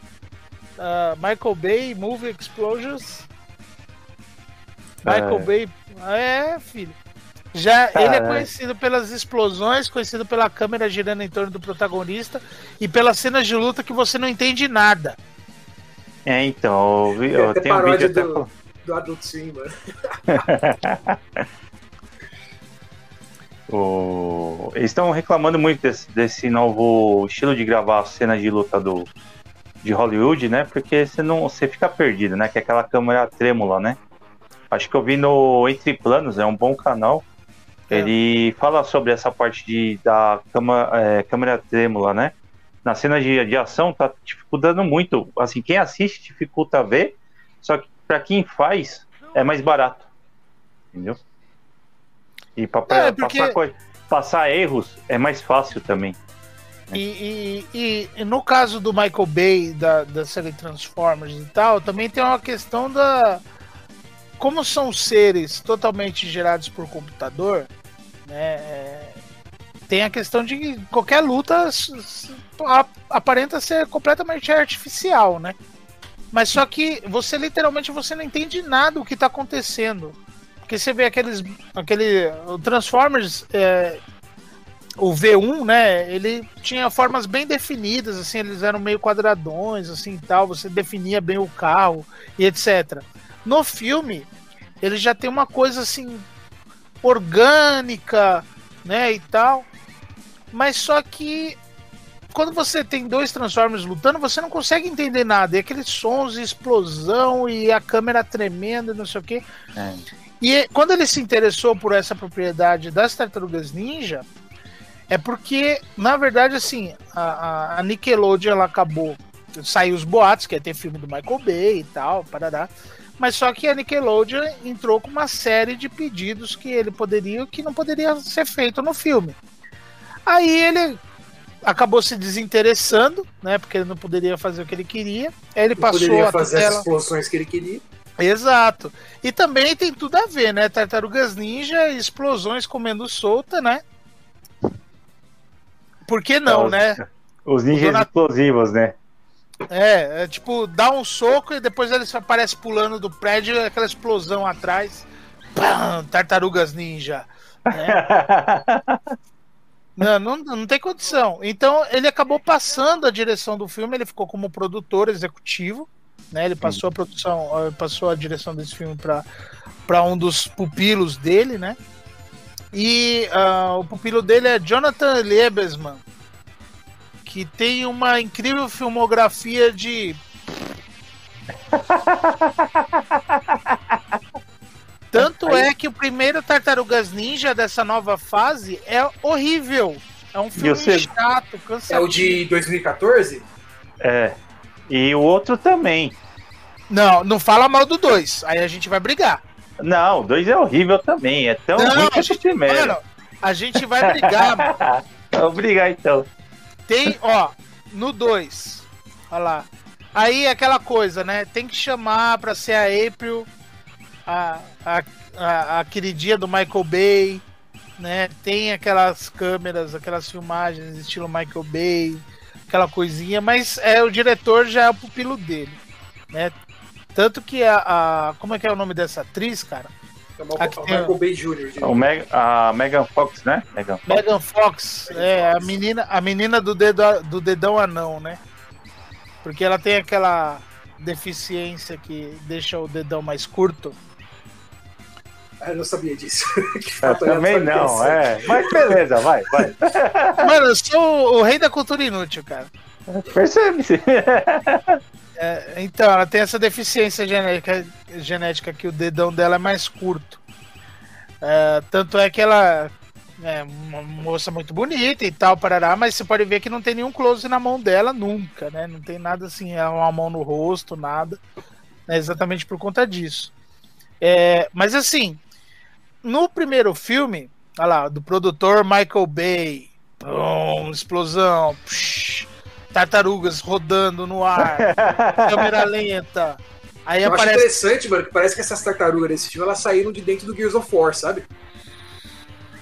Uh, Michael Bay, Movie Explosions. Michael é. Bay. É, filho. Já ele é conhecido pelas explosões, conhecido pela câmera girando em torno do protagonista e pelas cenas de luta que você não entende nada. É, então, eu, eu tenho um vídeo do, até do Adult Swim, mano. o... Eles estão reclamando muito desse, desse, novo estilo de gravar cenas de luta do, de Hollywood, né? Porque você não você fica perdido, né? Que é aquela câmera trêmula, né? Acho que eu vi no Entre Planos, é um bom canal. É. Ele fala sobre essa parte de, da cama, é, câmera trêmula, né? Na cena de, de ação tá dificultando muito. Assim, quem assiste dificulta ver, só que para quem faz, é mais barato. Entendeu? E para é, porque... passar, passar, erros é mais fácil também. E, e, e, no caso do Michael Bay, da, da série Transformers e tal, também tem uma questão da. Como são seres totalmente gerados por computador, né? É, tem a questão de que qualquer luta aparenta ser completamente artificial, né? Mas só que você literalmente você não entende nada do que está acontecendo. Porque você vê aqueles. aquele. Transformers. É, o V1, né? Ele tinha formas bem definidas, assim, eles eram meio quadradões, assim e tal. Você definia bem o carro e etc. No filme, ele já tem uma coisa assim orgânica, né, e tal. Mas só que quando você tem dois Transformers lutando, você não consegue entender nada. E aqueles sons de explosão e a câmera tremendo, não sei o quê. É. E quando ele se interessou por essa propriedade das Tartarugas Ninja, é porque, na verdade, assim, a, a Nickelodeon ela acabou. Saiu os boatos, que ia ter filme do Michael Bay e tal, parará. Mas só que a Nickelodeon entrou com uma série de pedidos que ele poderia que não poderia ser feito no filme. Aí ele acabou se desinteressando, né? Porque ele não poderia fazer o que ele queria. Aí ele não passou poderia fazer tutela... as explosões que ele queria. Exato. E também tem tudo a ver, né? Tartarugas Ninja, explosões comendo solta, né? Por que não, é, os, né? Os ninjas explosivos, né? É, é, tipo, dá um soco e depois ele aparece pulando do prédio, aquela explosão atrás. Pam, tartarugas ninja. Né? Não, não, não tem condição. Então ele acabou passando a direção do filme, ele ficou como produtor executivo, né? Ele passou a produção, passou a direção desse filme para um dos pupilos dele, né? E uh, o pupilo dele é Jonathan Liebesman, que tem uma incrível filmografia de Tanto é que o primeiro Tartarugas Ninja dessa nova fase é horrível. É um filme sei... chato, cansado. É o de 2014? É. E o outro também. Não, não fala mal do 2. Aí a gente vai brigar. Não, 2 é horrível também. É tão não, ruim quanto o primeiro. Mano, a gente vai brigar. Vamos brigar então. Tem, ó, no 2. Olha lá. Aí aquela coisa, né? Tem que chamar pra ser a April, a, a, a, a queridinha do Michael Bay, né? Tem aquelas câmeras, aquelas filmagens estilo Michael Bay, aquela coisinha, mas é o diretor já é o pupilo dele, né? Tanto que a, a como é que é o nome dessa atriz, cara? É o Michael Bay Jr. O Meg, a Megan Fox, né? Megan Fox, Megan Fox é a menina, a menina do, dedo, do dedão anão, né? Porque ela tem aquela deficiência que deixa o dedão mais curto. Ah, eu não sabia disso. eu também não, é. Mas beleza, vai, vai. Mano, eu sou o rei da cultura inútil, cara. Percebe-se. É, então, ela tem essa deficiência genética, genética que o dedão dela é mais curto. É, tanto é que ela é uma moça muito bonita e tal, parará, mas você pode ver que não tem nenhum close na mão dela nunca, né? Não tem nada assim, é uma mão no rosto, nada. É exatamente por conta disso. É, mas assim, no primeiro filme, olha lá, do produtor Michael Bay, pum, explosão, psh, tartarugas rodando no ar, câmera lenta. Aí Eu aparece... acho interessante, mano, que parece que essas tartarugas desse filme elas saíram de dentro do Gears of War, sabe?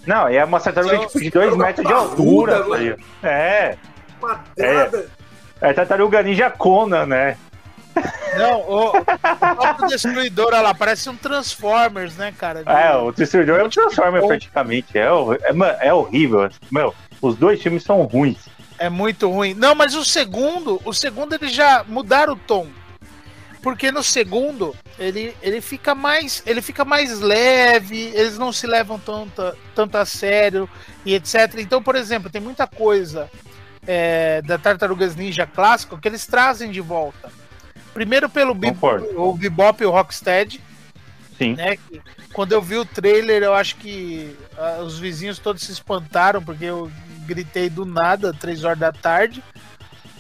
Não, é uma tartaruga tipo, de 2 metros de altura. é. Quadrada. É, é tartaruga ninja Conan, né? Não, o, o Destruidor, olha lá, parece um Transformers, né, cara? De... É, o Destruidor é um Transformer praticamente. É, é, é horrível. Meu, os dois filmes são ruins. É muito ruim. Não, mas o segundo, o segundo eles já mudaram o tom porque no segundo ele, ele fica mais ele fica mais leve, eles não se levam tanto, tanto a sério e etc. Então, por exemplo, tem muita coisa é, da Tartarugas Ninja clássico que eles trazem de volta. Primeiro pelo Bebop, o Bebop e o Rocksteady. Sim. Né, quando eu vi o trailer, eu acho que uh, os vizinhos todos se espantaram, porque eu gritei do nada, três horas da tarde,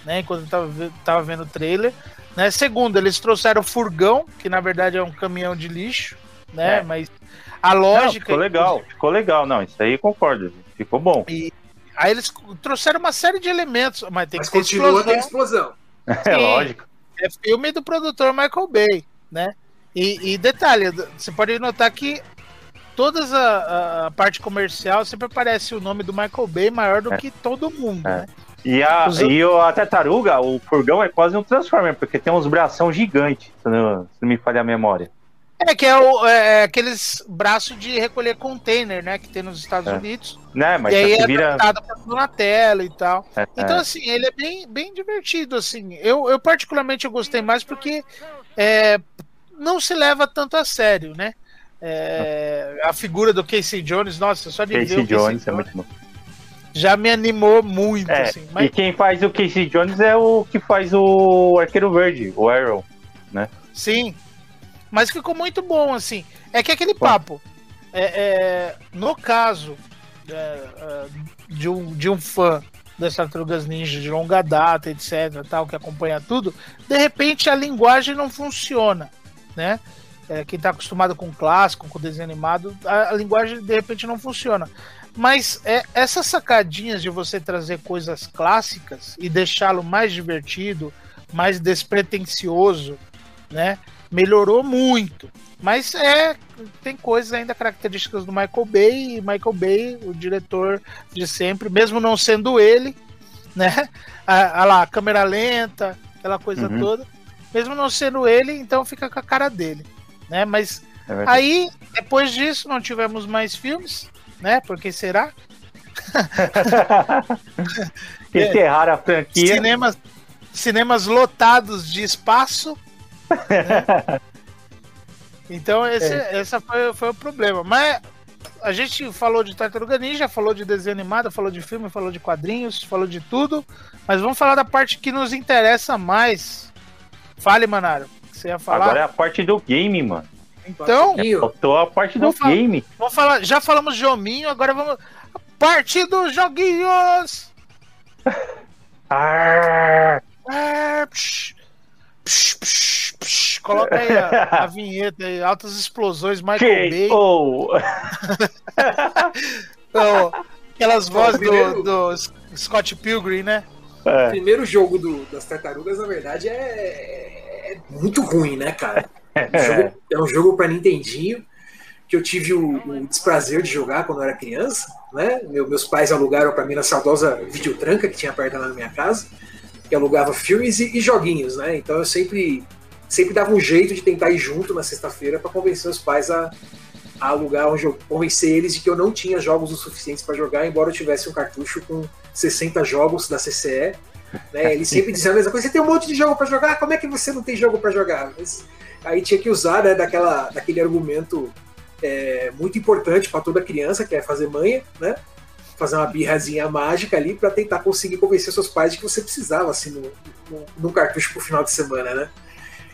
né? Enquanto eu tava, tava vendo o trailer. Né? Segundo, eles trouxeram o furgão, que na verdade é um caminhão de lixo, né? É. Mas a lógica. Não, ficou legal, ficou legal, não, isso aí concordo, ficou bom. E aí eles trouxeram uma série de elementos, mas tem mas que ter continua explosão. explosão. É lógico. É filme do produtor Michael Bay, né? E, e detalhe, você pode notar que toda a, a, parte comercial sempre aparece o nome do Michael Bay maior do é. que todo mundo, é. né? E a, Os... e a tartaruga, o furgão é quase um Transformer, porque tem uns bração gigantes, se não, se não me falha a memória. É, que é, o, é, é aqueles braços de recolher container, né? Que tem nos Estados é. Unidos. Né, mas e aí é vira... pra na tela e tal. É, então, é. assim, ele é bem, bem divertido, assim. Eu, eu particularmente eu gostei mais porque é, não se leva tanto a sério, né? É, a figura do Casey Jones, nossa, só de Casey ver o Jones Casey é muito bom já me animou muito. É, assim, mas... E quem faz o Casey Jones é o que faz o Arqueiro Verde, o Arrow, né? Sim. Mas ficou muito bom, assim. É que aquele papo. É, é, no caso é, é, de, um, de um fã das Tartarugas Ninja de longa data, etc, tal, que acompanha tudo, de repente a linguagem não funciona, né? É, quem está acostumado com clássico, com desenho animado, a, a, linguagem de repente não funciona. Mas é, essas sacadinhas de você trazer coisas clássicas e deixá-lo mais divertido, mais despretensioso, né? Melhorou muito. Mas é tem coisas ainda características do Michael Bay e Michael Bay, o diretor de sempre, mesmo não sendo ele, né? A, a lá, a câmera lenta, aquela coisa uhum. toda. Mesmo não sendo ele, então fica com a cara dele, né? Mas é aí, depois disso, não tivemos mais filmes né? Porque será? Enterrar a franquia. Cinemas, cinemas lotados de espaço. Né? Então, esse é. essa foi, foi o problema. Mas a gente falou de Tartaruga Ninja, falou de desenho animado, falou de filme, falou de quadrinhos, falou de tudo. Mas vamos falar da parte que nos interessa mais. Fale, Manaro. Você ia falar? Agora é a parte do game, mano. Então. Faltou a parte do falar, game. Vamos falar, já falamos de hominho, agora vamos. Parte dos joguinhos! Ah, É, psh, psh, psh, psh. Coloca aí a, a vinheta aí, altas explosões, Michael Bay. oh. Então, aquelas vozes do, do Scott Pilgrim, né? O É. primeiro jogo do- das tartarugas, na verdade, é, é muito ruim, né, cara? É um jogo, é um jogo pra Nintendinho que eu tive o, o desprazer de jogar quando eu era criança, né? Meu- meus pais alugaram pra mim na saudosa videotranca que tinha perto lá na minha casa, que alugava filmes e, e joguinhos, né? Então eu sempre, sempre dava um jeito de tentar ir junto na sexta-feira pra convencer os pais a, a alugar um jogo, convencer eles de que eu não tinha jogos o suficientes pra jogar, embora eu tivesse um cartucho com 60 jogos da CCE. Né? Eles sempre diziam a mesma coisa: você tem um monte de jogo pra jogar, como é que você não tem jogo pra jogar? Mas, aí tinha que usar né, daquela, daquele argumento é, muito importante pra toda criança, que é fazer manha, né? Fazer uma birrazinha mágica ali pra tentar conseguir convencer seus pais de que você precisava, assim, num, num, cartucho pro final de semana, né?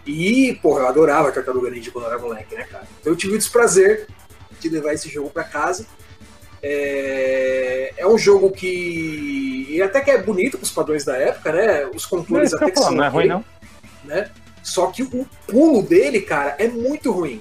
E, porra, eu adorava Tartaruga Ninja quando eu era moleque, né, cara? Então eu tive o desprazer de levar esse jogo pra casa. É, é um jogo que até que é bonito pros padrões da época, né? Os controles eu até que são não é ruim, não. né? Só que o pulo dele, cara, é muito ruim.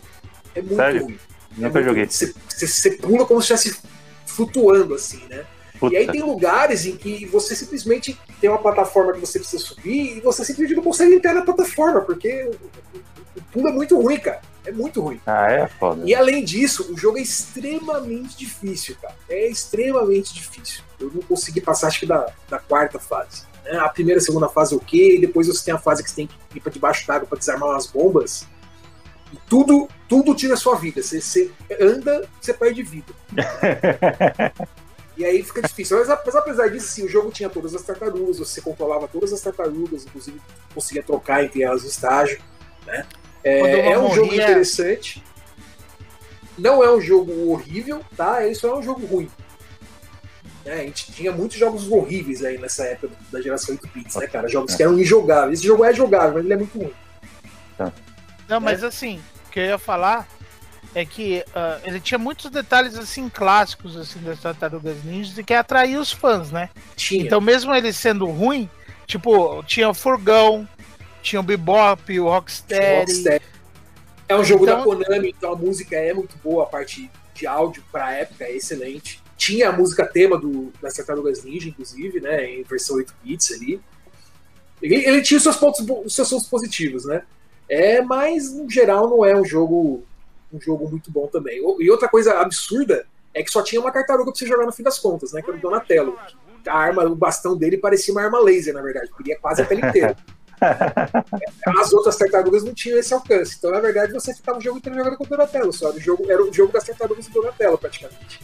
É muito Sério? ruim. Nunca É joguei. ruim. Você, você- você pula como se estivesse flutuando, assim, né? Puta. E aí tem lugares em que você simplesmente tem uma plataforma que você precisa subir e você simplesmente não consegue entrar na plataforma, porque o, o- o pulo é muito ruim, cara. É muito ruim. Ah, é foda. E além disso, o jogo é extremamente difícil, cara. É extremamente difícil. Eu não consegui passar, acho que da, da quarta fase. né? A primeira a segunda fase, ok. E depois você tem a fase que você tem que ir pra debaixo d'água pra desarmar umas bombas. E tudo, tudo tira a sua vida. Você, você anda, você perde vida. E aí fica difícil. Mas, mas apesar disso, sim, o jogo tinha todas as tartarugas, você controlava todas as tartarugas, inclusive conseguia trocar entre elas o estágio. Né? É, é um jogo morria- interessante. Não é um jogo horrível, tá? Isso é um jogo ruim. Né? A gente tinha muitos jogos horríveis aí nessa época da geração 8 bits, né, cara? Jogos que eram injogáveis. Esse jogo é jogável, mas ele é muito ruim. Não, mas assim, o que eu ia falar é que ah, ele tinha muitos detalhes assim clássicos assim das Tartarugas Ninjas e que atraía os fãs, né? Tinha. Então mesmo ele sendo ruim, tipo, tinha o Furgão, tinha o Bebop, o Rocksteady. Rocksteady. É um jogo Então- da Konami, então a música é muito boa, a parte de áudio pra época é excelente. Tinha a música tema do, das Tartarugas Ninja, inclusive, né, em versão 8 bits ali. Ele, ele tinha os seus pontos, os seus pontos positivos, né? É, mas no geral não é um jogo um jogo muito bom também. E outra coisa absurda é que só tinha uma tartaruga pra você jogar no fim das contas, né? Que era o Donatello. A arma, o bastão dele parecia uma arma laser, na verdade, porque ia quase a tela inteira. As outras tartarugas não tinham esse alcance. Então, na verdade, você ficava o jogo inteiro jogando com o Donatello. Só. O jogo, era o jogo das tartarugas e Donatello, praticamente.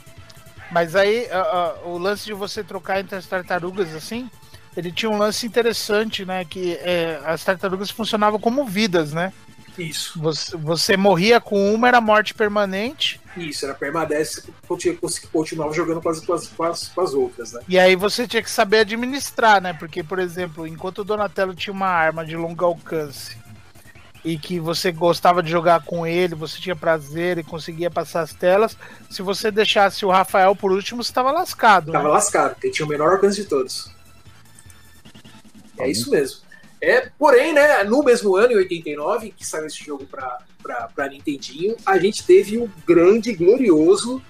Mas aí ah, ah, o lance de você trocar entre as tartarugas assim, ele tinha um lance interessante, né? Que é, as tartarugas funcionavam como vidas, né? Isso. Você, você morria com uma, era morte permanente. Isso, era permadeath, você continuava jogando com as, com, as, com, as, com as outras, né? E aí você tinha que saber administrar, né? Porque, por exemplo, enquanto o Donatello tinha uma arma de longo alcance e que você gostava de jogar com ele, você tinha prazer e conseguia passar as telas, se você deixasse o Rafael por último, você estava lascado. Tava Né? lascado, porque tinha o menor alcance de todos. É isso mesmo. É, porém, né, no mesmo ano, em 89, que saiu esse jogo pra Nintendinho, a gente teve o grande e glorioso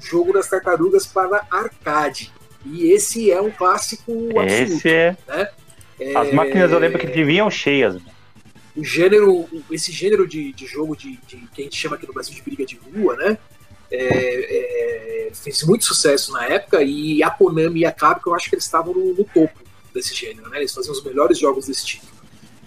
jogo das tartarugas para arcade. E esse é um clássico absoluto. Esse é. É, As máquinas eu lembro que deviam cheias. o gênero, esse gênero de, de jogo de, de- que a gente chama aqui no Brasil de briga de rua, né? é, é, fez muito sucesso na época e a Konami e a Capcom eu acho que eles estavam no, no topo desse gênero, né? Eles faziam os melhores jogos desse tipo.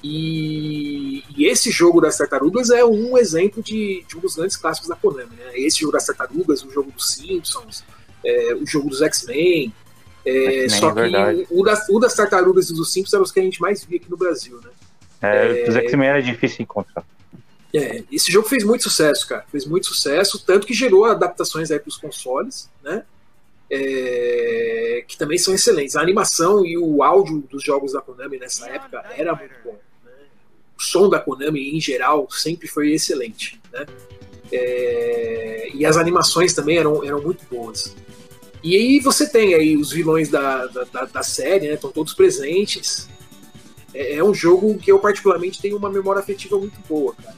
E, e esse jogo das tartarugas é um exemplo de, de um dos grandes clássicos da Konami, né? Esse jogo das tartarugas, o jogo dos Simpsons, é, o jogo dos X-Men. é, só é que o das, o das tartarugas e dos Simpsons eram os que a gente mais via aqui no Brasil, né? É, Os X-Men era difícil encontrar. É, esse jogo fez muito sucesso, cara. Fez muito sucesso, tanto que gerou adaptações aí para os consoles, né? É, que também são excelentes. A animação e o áudio dos jogos da Konami nessa época era muito bom. né? O som da Konami, em geral, sempre foi excelente. Né? É, e as animações também eram, eram muito boas. E aí você tem aí os vilões da, da, da série, né? Estão todos presentes. É, é, um jogo que eu particularmente tenho uma memória afetiva muito boa, cara.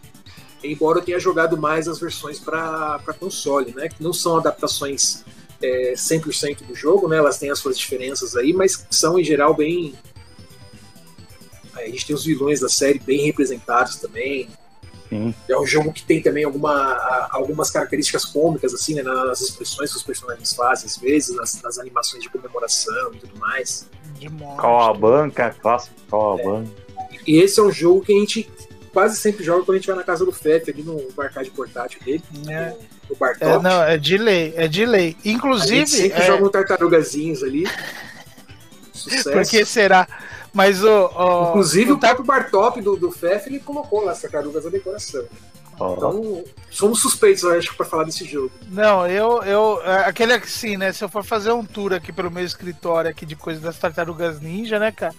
Embora eu tenha jogado mais as versões para console, né? Que não são adaptações é, 100% do jogo, né? Elas têm as suas diferenças aí, mas são em geral bem. A gente tem os vilões da série bem representados também. Sim. É um jogo que tem também alguma, algumas características cômicas, assim, né, nas expressões que os personagens fazem, às vezes, nas, nas animações de comemoração e tudo mais. banca clássico Coabanca. É. E esse é um jogo que a gente quase sempre joga quando a gente vai na casa do Fef, ali no arcade portátil dele. É. No, É, não, é de lei, é de lei. Inclusive. A gente sempre é... joga um tartarugazinhos ali. Sucesso. Por que será? Mas o. o Inclusive o, o próprio Bartop do, do FEF ele colocou lá as tartarugas na decoração. Oh. Então, somos suspeitos, eu acho, para falar desse jogo. Não, eu, eu. É, aquele assim, né? Se eu for fazer um tour aqui pelo meu escritório aqui de coisas das tartarugas ninja, né, cara?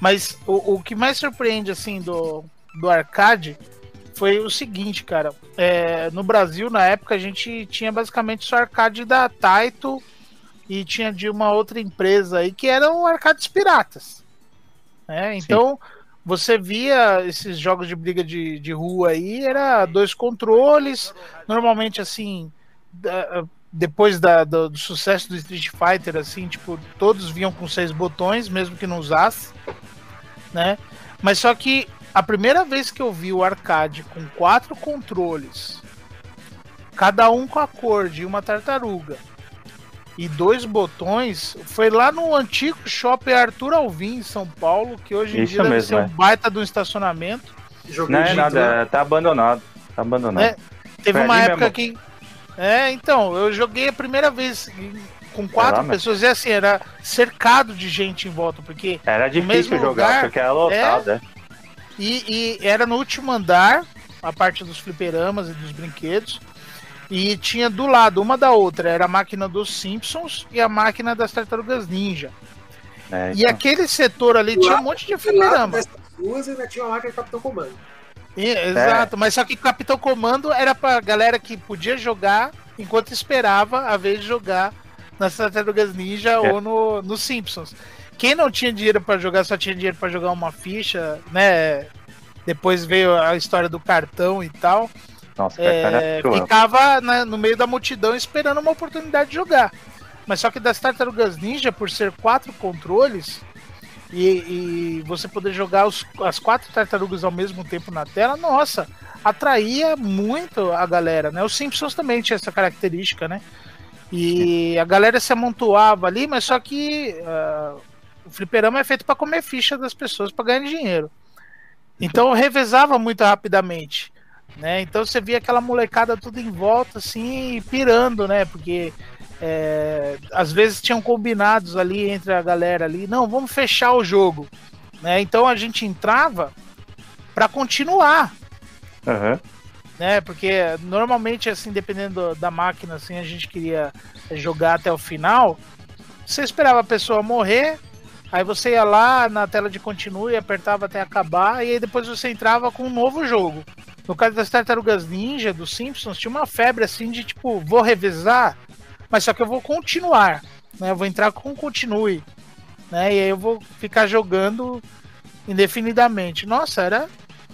Mas o, o que mais surpreende, assim, do, do arcade foi o seguinte, cara. É, no Brasil, na época, a gente tinha basicamente só arcade da Taito e tinha de uma outra empresa aí que eram arcades piratas. Né? Então, Sim. você via esses jogos de briga de, de rua aí, era dois controles, normalmente assim, depois da, do, do, sucesso do Street Fighter, assim, tipo, todos vinham com seis botões, mesmo que não usasse, né? Mas só que a primeira vez que eu vi o arcade com quatro controles, cada um com a cor de uma tartaruga, e dois botões foi lá no antigo shopping Arthur Alvim, em São Paulo, que hoje em Isso dia mesmo, deve ser um é. baita do estacionamento. Não é nada, é, tá abandonado. Tá abandonado. É, teve uma época mesmo. que. É, então, eu joguei a primeira vez com quatro lá, pessoas e assim, era cercado de gente em volta, porque. Era difícil jogar, lugar, porque era lotado, é. E, e era no último andar, a parte dos fliperamas e dos brinquedos. E tinha do lado, uma da outra, era a máquina dos Simpsons e a máquina das Tartarugas Ninja. É, então. E aquele setor ali tinha um monte de fliperama. duas ainda tinha a máquina do Capitão Comando. E, exato, é. mas só que Capitão Comando era pra galera que podia jogar enquanto esperava a vez de jogar nas Tartarugas Ninja é. ou no, no Simpsons. Quem não tinha dinheiro para jogar, só tinha dinheiro para jogar uma ficha, né? Depois veio a história do cartão e tal. Nossa, é, ficava né, no meio da multidão esperando uma oportunidade de jogar. Mas só que das Tartarugas Ninja, por ser quatro controles e, e você poder jogar os, as quatro tartarugas ao mesmo tempo na tela, nossa, atraía muito a galera, né? Os Simpsons também tinha essa característica, né? E a galera se amontoava ali, mas só que uh, o fliperama é feito para comer ficha das pessoas para ganhar dinheiro. Então revezava muito rapidamente. Né? Então você via aquela molecada tudo em volta, assim, pirando, né? Porque é, às vezes tinham combinados ali entre a galera ali, não, vamos fechar o jogo. Né? Então a gente entrava para continuar. Uhum. Né? Porque normalmente, assim, dependendo da máquina, assim, a gente queria jogar até o final. Você esperava a pessoa morrer, aí você ia lá na tela de continue, apertava até acabar, e aí depois você entrava com um novo jogo. No caso das Tartarugas Ninja, dos Simpsons, tinha uma febre assim de tipo, vou revisar, mas só que eu vou continuar, né? Eu vou entrar com continue, né? E aí eu vou ficar jogando indefinidamente. Nossa, era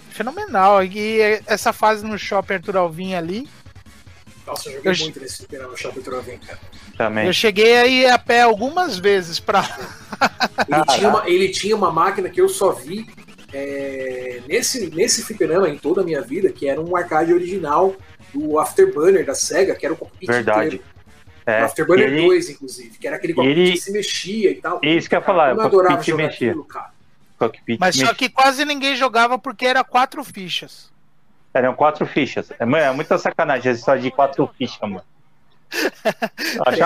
fenomenal. E essa fase no Shopping Arthur Alvim ali. Nossa, eu joguei eu... muito nesse no Shopping Arthur Alvim, cara. Também. Eu cheguei aí a pé algumas vezes pra. ele, tinha uma, ele tinha uma máquina que eu só vi é, nesse, nesse fliperama em toda a minha vida, que era um arcade original do Afterburner da SEGA, que era o cockpit Verdade. Inteiro. É, o Afterburner ele, 2, inclusive, que era aquele cockpit ele, que se mexia e tal. Isso que eu ia falar, eu adorava jogar mexia. aquilo, cara. Cockpit Mas só que quase ninguém jogava porque era quatro fichas. Eram quatro fichas. É, é muita sacanagem a história de quatro fichas, mano.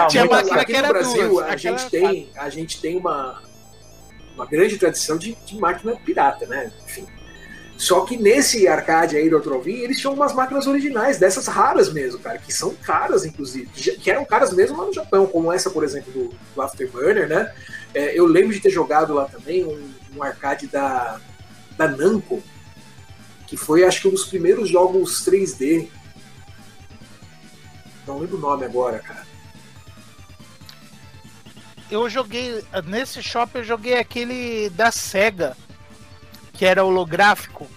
Tinha muito... Aqui no Brasil, duas, a, gente tem, a gente tem uma, uma grande tradição de, de máquina pirata, né? Enfim. Só que nesse arcade aí do Trovin, eles tinham umas máquinas originais, dessas raras mesmo, cara, que são caras, inclusive, que eram caras mesmo lá no Japão, como essa, por exemplo, do, do Afterburner, né? É, eu lembro de ter jogado lá também um, um, arcade da, da Namco, que foi, acho que, um dos primeiros jogos 3D Não lembro o nome agora, cara. Eu joguei. Nesse shopping eu joguei aquele da SEGA. Que era holográfico.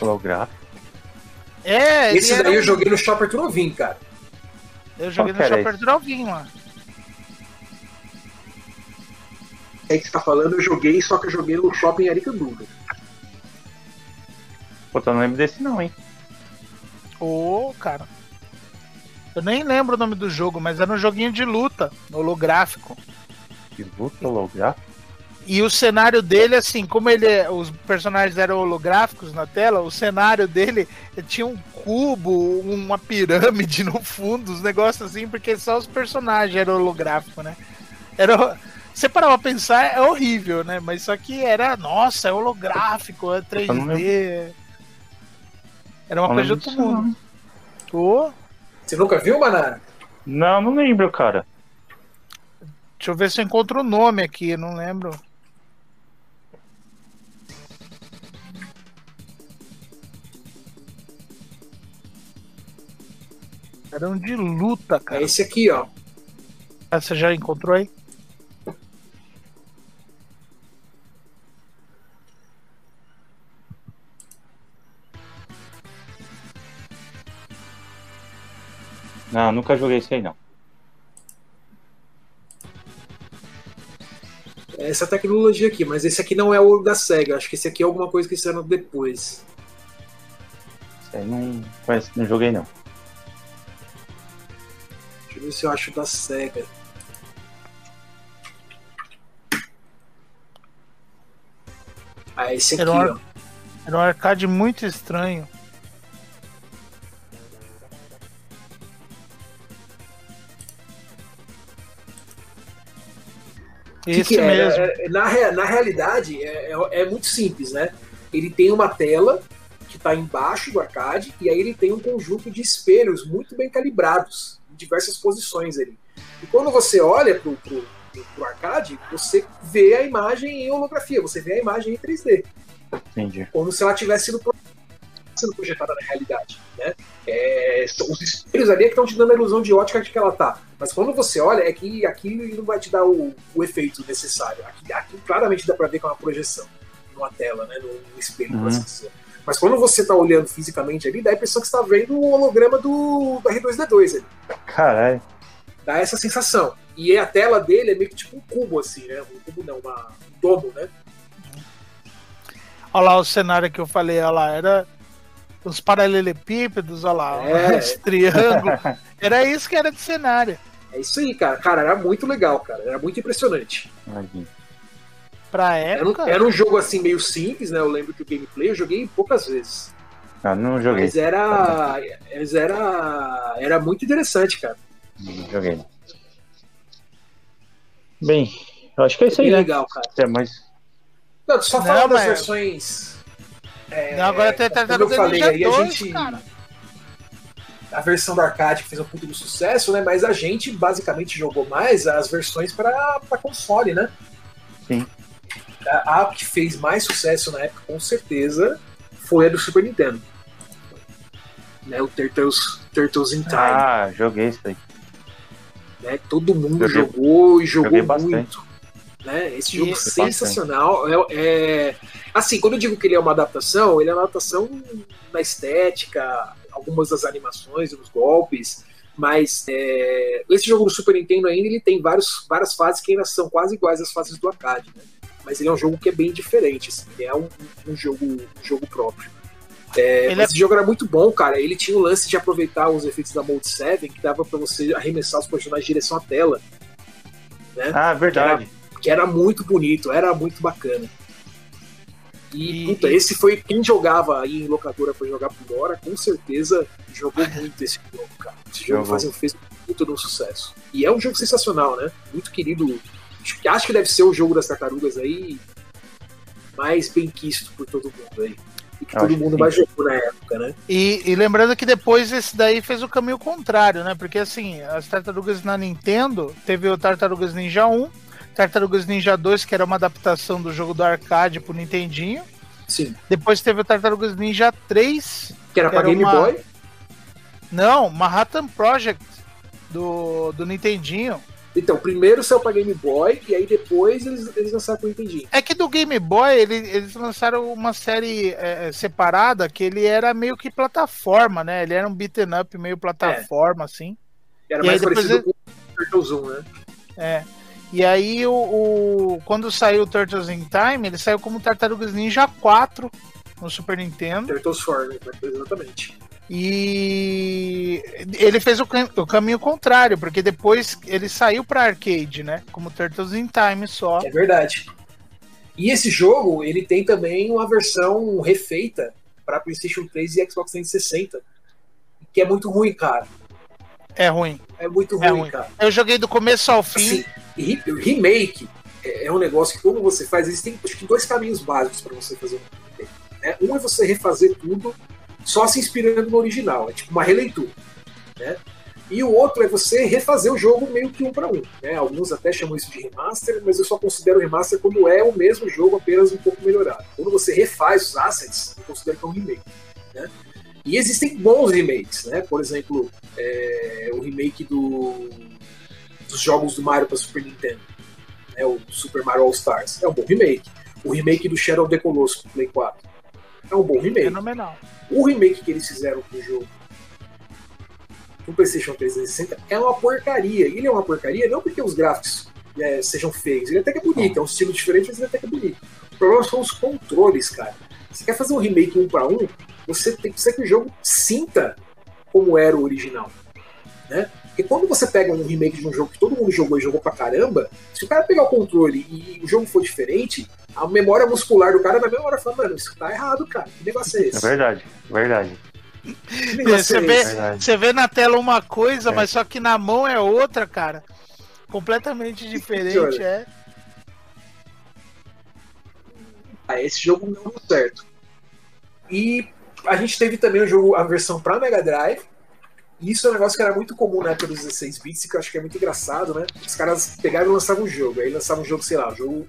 Holográfico? É, Esse daí eu joguei no Shopper Arthur Novinho, cara. Eu joguei no Shopper Arthur Novinho, mano. É que você tá falando, eu joguei, só que eu joguei no shopping Aricanduva. Pô, eu não lembro desse não, hein? Ô, oh, cara. Eu nem lembro o nome do jogo, mas era um joguinho de luta, holográfico. De luta holográfico? E o cenário dele, assim, como ele os personagens eram holográficos na tela, o cenário dele tinha um cubo, uma pirâmide no fundo, os negócios assim, porque só os personagens eram holográficos, né? Era, você parar pra pensar, é horrível, né? Mas só que era, nossa, é holográfico, é 3D. Era uma coisa de outro mundo. Oh. Você nunca viu, Manara? Não, não lembro, cara. Deixa eu ver se eu encontro o nome aqui, não lembro. Era um de luta, cara. É esse aqui, ó. Ah, você já encontrou aí? Não, nunca joguei esse aí não. Essa tecnologia aqui, mas esse aqui não é o da SEGA. Acho que esse aqui é alguma coisa que fizeram depois. Esse aí não, não joguei não. Deixa eu ver se eu acho da SEGA. Ah, esse aqui, era um, ó. Era um arcade muito estranho. Que que é? mesmo. É, na, na realidade, é, é, é, muito simples, né? Ele tem uma tela que está embaixo do arcade e aí ele tem um conjunto de espelhos muito bem calibrados em diversas posições ali. E quando você olha pro, pro, pro arcade, você vê a imagem em holografia, você vê a imagem em 3D. Entendi. Como se ela tivesse sido sendo projetada na realidade. Né? É, os espelhos ali é que estão te dando a ilusão de ótica de que ela tá. Mas quando você olha, é que aqui não vai te dar o, o efeito necessário. Aqui, aqui, claramente dá para ver que é uma projeção numa tela, né? no, no espelho, uhum. assim Mas quando você está olhando fisicamente ali, dá a impressão que você está vendo o holograma do, do R2D2 ali. Caralho. Dá essa sensação. E a tela dele é meio que tipo um cubo, assim, né? Um cubo não, uma, um domo, né? Olha lá o cenário que eu falei, olha lá, era os paralelepípedos, olha lá, é. os triângulos. Era isso que era de cenário. É isso aí, cara. Cara, era muito legal, cara. Era muito impressionante. Imagina. Pra época. Era um, era um, jogo assim meio simples, né? Eu lembro que o gameplay eu joguei poucas vezes. Ah, não joguei. Mas era. Mas era. Era muito interessante, cara. Não joguei. Bem, eu acho que é isso aí, né? legal, cara. É, mas... Não, só falando das versões é, não, agora tem Tartaruga eu falei, aí 2, a gente, cara. A versão do arcade que fez um puto do sucesso, né? Mas a gente basicamente jogou mais as versões para console, né? Sim. A, a que fez mais sucesso na época, com certeza, foi a do Super Nintendo. Né, o Turtles, Turtles in Time. Ah, joguei isso aí. Né, todo mundo joguei, jogou e jogou muito. Né? Esse jogo é sensacional. É, é, assim, quando eu digo que ele é uma adaptação, ele é uma adaptação na estética, algumas das animações, dos golpes, mas é, esse jogo do Super Nintendo ainda ele tem vários, várias fases que ainda são quase iguais às fases do arcade, né? Mas ele é um jogo que é bem diferente, assim, ele é um, um jogo, um jogo próprio. É, esse é... jogo era muito bom, cara. Ele tinha o lance de aproveitar os efeitos da Mode 7, que dava para você arremessar os personagens em direção à tela. Né? Ah, verdade que era muito bonito, era muito bacana. E, puta, esse foi quem jogava aí em locadora para jogar por hora, com certeza jogou muito esse jogo, cara. Esse jogo fazia, fez muito de um sucesso. E é um jogo sensacional, né? Muito querido. Acho que deve ser o jogo das tartarugas aí mais bem quisto por todo mundo aí. E que todo mundo mais jogou na época, né? E, e, lembrando que depois esse daí fez o caminho contrário, né? Porque assim, as tartarugas na Nintendo teve o Tartarugas Ninja 1 Tartarugas Ninja 2, que era uma adaptação do jogo do arcade pro Nintendinho. Sim. Depois teve o Tartarugas Ninja 3. Que era pra Game uma... Boy. Não, Manhattan Project do, do Nintendinho. Então, primeiro saiu pra Game Boy e aí depois eles, eles lançaram pro Nintendinho. É que do Game Boy ele, eles lançaram uma série é, separada que ele era meio que plataforma, né? Ele era um beaten up meio plataforma, é. assim. Era e mais parecido ele... com o Turtle Zoom, né? É. E aí o, o, quando saiu o Turtles in Time, ele saiu como Tartarugas Ninja 4 no Super Nintendo. Turtles 4, né? exatamente. E ele fez o, cam o, caminho contrário, porque depois ele saiu para arcade, né? Como Turtles in Time só. É verdade. E esse jogo, ele tem também uma versão refeita para PlayStation 3 e Xbox 360, que é muito ruim, cara. É ruim. É muito ruim, é ruim. cara. Eu joguei do começo ao fim. Assim, remake é um negócio que, como você faz, existem acho que dois caminhos básicos para você fazer um remake. Né? Um é você refazer tudo só se inspirando no original, é tipo uma releitura. Né? E o outro é você refazer o jogo meio que um para um. Né? Alguns até chamam isso de remaster, mas eu só considero remaster quando é o mesmo jogo, apenas um pouco melhorado. Quando você refaz os assets, eu considero que é um remake. Né? E existem bons remakes, né? Por exemplo, é, o remake do, dos jogos do Mario para Super Nintendo, né? o Super Mario All Stars, é um bom remake. O remake do Shadow of the Colossus Play 4 é um bom remake. Fenomenal. O remake que eles fizeram pro jogo no PlayStation 360 é uma porcaria. Ele é uma porcaria não porque os gráficos é, sejam feios, ele até que é bonito, é um estilo diferente, mas ele até que é bonito. O problema são os controles, cara. Você quer fazer um remake um para um, você tem que ser que o jogo sinta como era o original. Né? Porque quando você pega um remake de um jogo que todo mundo jogou e jogou pra caramba, se o cara pegar o controle e o jogo for diferente, a memória muscular do cara na mesma hora fala, mano, isso tá errado, cara. Que negócio é esse? É verdade, verdade. Você é vê, você vê na tela uma coisa, é. mas só que na mão é outra, cara. Completamente diferente, é. Ah, esse jogo não deu certo. E a gente teve também o jogo, a versão para Mega Drive, e isso é um negócio que era muito comum na época dos 16 bits, que eu acho que é muito engraçado, né? Os caras pegaram e lançavam um jogo, aí lançavam um jogo, sei lá, o jogo,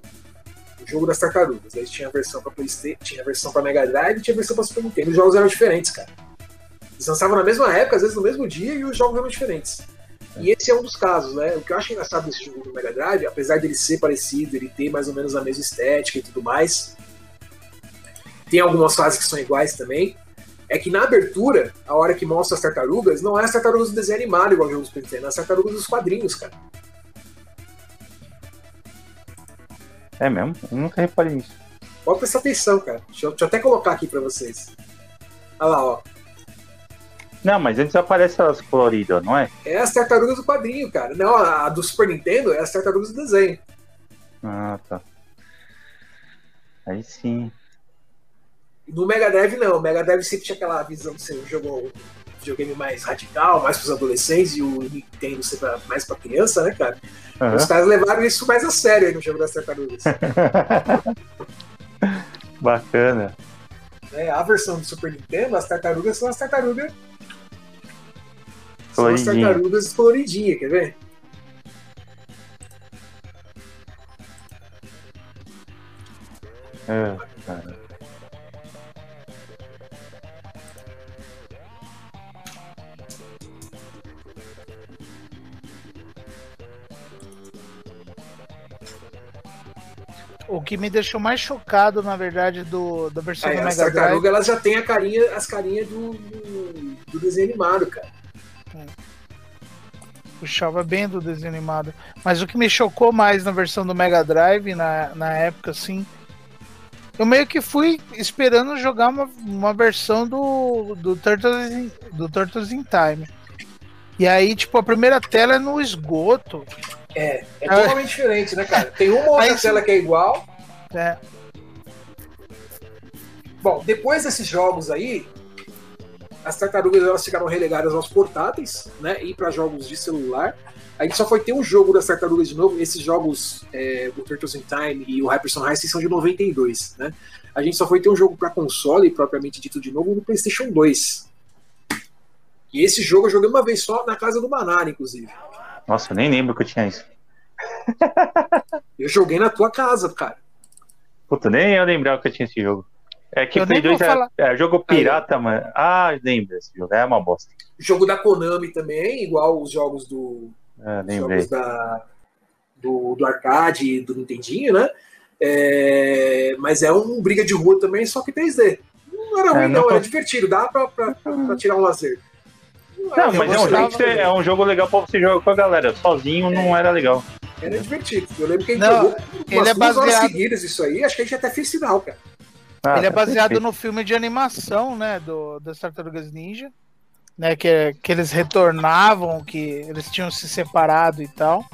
o jogo das tartarugas. Aí tinha a versão pra Playstation, tinha a versão pra Mega Drive tinha a versão pra Super Nintendo. Os jogos eram diferentes, cara. Eles lançavam na mesma época, às vezes no mesmo dia, e os jogos eram diferentes. E esse é um dos casos, né? O que eu acho engraçado desse jogo do Mega Drive, apesar dele ser parecido, ele ter mais ou menos a mesma estética e tudo mais, tem algumas fases que são iguais também é que na abertura, a hora que mostra as tartarugas, não é as tartarugas do desenho animado igual o jogo do Super Nintendo, é as tartarugas dos quadrinhos, cara. É mesmo? Eu nunca reparei nisso. Pode prestar atenção, cara. Deixa eu, deixa eu até colocar aqui pra vocês. Olha lá, ó. Não, mas antes aparece as coloridas, não é? É as tartarugas do quadrinho, cara. Não, a do Super Nintendo é as tartarugas do desenho. Ah, tá. Aí sim. No Mega Drive, não. O Mega Drive sempre tinha aquela visão de ser um jogo um videogame mais radical, mais para os adolescentes, e o Nintendo ser pra, mais para criança, né, cara? Uhum. Os caras levaram isso mais a sério aí no jogo das tartarugas. Bacana. É, a versão do Super Nintendo, as tartarugas são as tartarugas. São as tartarugas coloridinhas, quer ver? É, cara. O que me deixou mais chocado, na verdade, do, da versão Aí, do Mega Drive. Tartaruga, elas já tem a carinha, as carinhas do, do, do desenho animado, cara. É. Puxava bem do desenho animado. Mas o que me chocou mais na versão do Mega Drive, na, na época, assim. Eu meio que fui esperando jogar uma, uma versão do, do, Turtles, do Turtles in Time. E aí, tipo, a primeira tela é no esgoto. É, é totalmente diferente, né, cara? Tem uma outra Aí, tela que é igual. É. Bom, depois desses jogos aí, as tartarugas elas ficaram relegadas aos portáteis, né? E para jogos de celular. A gente só foi ter um jogo das tartarugas de novo. Esses jogos, é, o Turtles in Time e o Hyperson Heist são de 92, né? A gente só foi ter um jogo para console, propriamente dito de novo, no PlayStation 2. E esse jogo eu joguei uma vez só na casa do Manara, inclusive. Nossa, eu nem lembro que eu tinha isso. eu joguei na tua casa, cara. Puta, nem eu lembrava que eu tinha esse jogo. É que o Play 2 é, é, jogo pirata, Aí, mano. Ah, lembra esse jogo. É uma bosta. Jogo da Konami também, igual os jogos do. É, jogos da, do, do arcade do Nintendinho, né? É, mas é um briga de rua também, só que 3D. Não era é, ruim, é, não, não, era divertido, dá pra, pra, pra, pra tirar um lazer. Não, mas é um, jogo você, é um jogo legal pra você jogar com a galera. Sozinho não era legal. Era divertido. Eu lembro que a gente não, jogou umas é baseado... horas seguidas isso aí, acho que a gente até fez sinal, cara. Ah, ele é baseado no filme de animação, né, do, das Tartarugas Ninja, né, que, que eles retornavam, que eles tinham se separado e tal.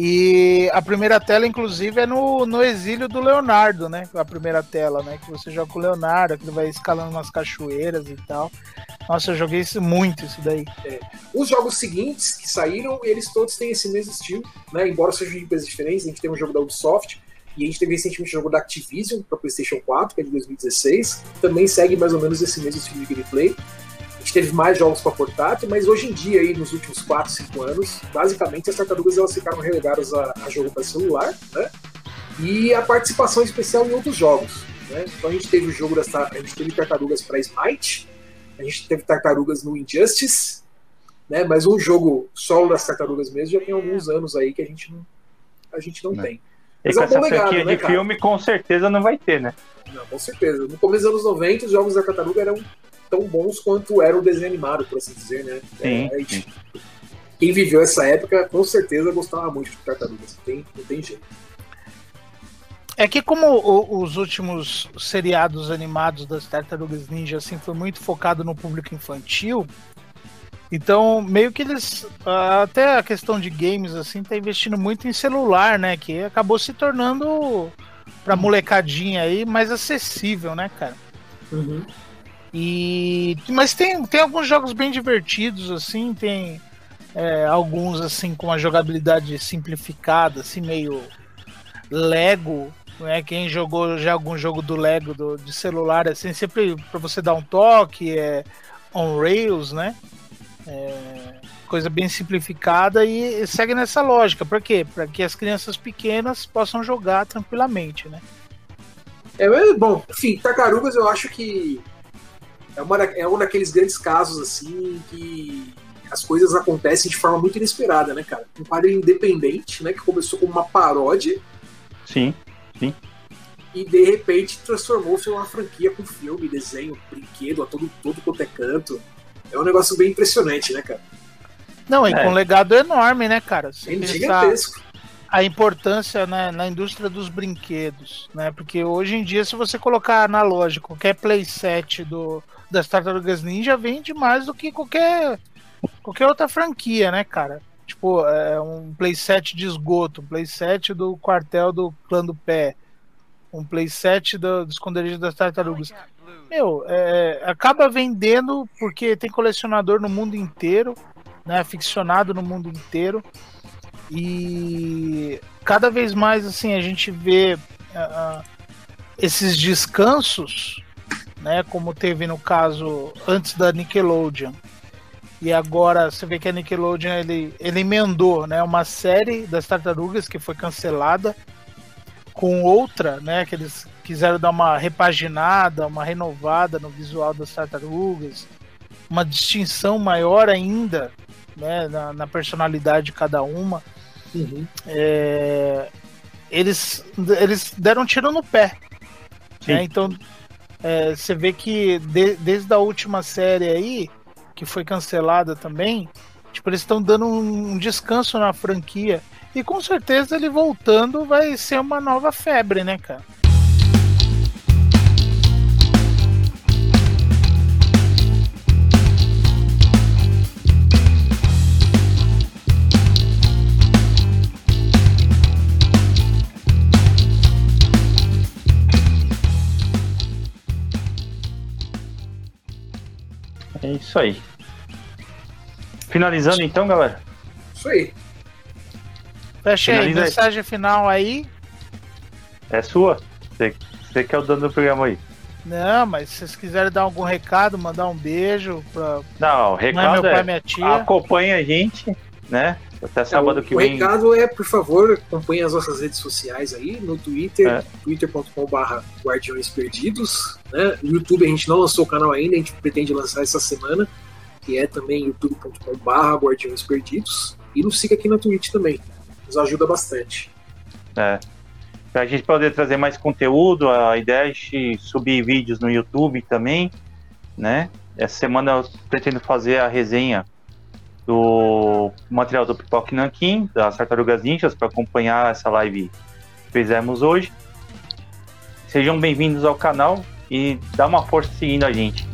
E a primeira tela, inclusive, é no, no exílio do Leonardo, né? A primeira tela, né? Que você joga com o Leonardo, que ele vai escalando umas cachoeiras e tal. Nossa, eu joguei isso, muito isso daí. É. Os jogos seguintes que saíram, eles todos têm esse mesmo estilo, né? Embora sejam de empresas diferentes, a gente tem um jogo da Ubisoft, e a gente teve recentemente um jogo da Activision para PlayStation 4, que é de 2016, também segue mais ou menos esse mesmo estilo de gameplay gente teve mais jogos para portátil, mas hoje em dia, aí, nos últimos 4, 5 anos, basicamente as tartarugas elas ficaram relegadas a, a jogo para celular, né? E a participação especial em outros jogos. Né? Então a gente teve o jogo das a gente teve tartarugas para Smite, a gente teve tartarugas no Injustice, né? Mas um jogo solo das tartarugas mesmo já tem alguns anos aí que a gente não, a gente não, não. tem. Mas e é um essa legado, né, de cara? filme com certeza não vai ter, né? Não, com certeza. No começo dos anos 90, os jogos da tartaruga eram tão bons quanto era o desenho animado, por assim dizer, né? Sim, é, sim. Quem viveu essa época, com certeza gostava muito de Tartarugas. Não tem, não tem jeito. É que como o, os últimos seriados animados das Tartarugas Ninja assim foi muito focado no público infantil, então meio que eles até a questão de games assim tá investindo muito em celular, né, que acabou se tornando para molecadinha aí mais acessível, né, cara? Uhum. E mas tem, tem alguns jogos bem divertidos assim, tem é, alguns assim com uma jogabilidade simplificada, assim meio Lego, né? Quem jogou já algum jogo do Lego do, de celular assim, sempre para você dar um toque, é on rails, né? É, coisa bem simplificada e segue nessa lógica. Para quê? Para que as crianças pequenas possam jogar tranquilamente, né? É, bom, enfim, Tartarugas eu acho que é, uma, é um daqueles grandes casos, assim, que as coisas acontecem de forma muito inesperada, né, cara? Um quadrinho independente, né, que começou como uma paródia. Sim, sim. E de repente transformou-se em uma franquia com filme, desenho, brinquedo, a todo, todo quanto é canto. É um negócio bem impressionante, né, cara? Não, e é. com um legado enorme, né, cara? Você é gigantesco. A importância né, na indústria dos brinquedos, né? Porque hoje em dia, se você colocar na loja qualquer playset do, das Tartarugas Ninja vende mais do que qualquer, qualquer outra franquia, né, cara? Tipo, é um playset de esgoto, um playset do quartel do clã do pé, um playset do, do esconderijo das tartarugas. Meu, é, acaba vendendo porque tem colecionador no mundo inteiro, né? Ficcionado no mundo inteiro. E cada vez mais assim a gente vê uh, esses descansos né? Como teve no caso antes da Nickelodeon. E agora você vê que a Nickelodeon ele, ele emendou, né? Uma série das Tartarugas que foi cancelada com outra, né? Que eles quiseram dar uma repaginada, uma renovada no visual das Tartarugas, uma distinção maior ainda, né? Na, na personalidade de cada uma. Uhum. É, eles, eles deram um tiro no pé. Né? Então é, você vê que de, desde a última série aí, que foi cancelada também, tipo, eles estão dando um, um descanso na franquia. E com certeza ele voltando vai ser uma nova febre, né, cara? É isso aí. Finalizando então, galera. Isso aí. Fecha aí, mensagem final aí. É sua. Você, que é o dono do programa aí. Não, mas se vocês quiserem dar algum recado, mandar um beijo pra. Não, o recado é, meu pai, é minha tia. acompanha a gente né? Até sábado é, que o vem. O recado é, por favor, acompanhe as nossas redes sociais aí, no Twitter, é. twitter.com.br Guardiões Perdidos. Né? No YouTube a gente não lançou o canal ainda, a gente pretende lançar essa semana, que é também youtube.com.br Guardiões Perdidos. E nos siga aqui na Twitch também, nos ajuda bastante. É. Pra gente poder trazer mais conteúdo, a ideia é de subir vídeos no YouTube também, né? Essa semana eu pretendo fazer a resenha do material do Pipoque Nankin, das Tartarugas Ninjas, para acompanhar essa live que fizemos hoje. Sejam bem-vindos ao canal e dá uma força seguindo a gente.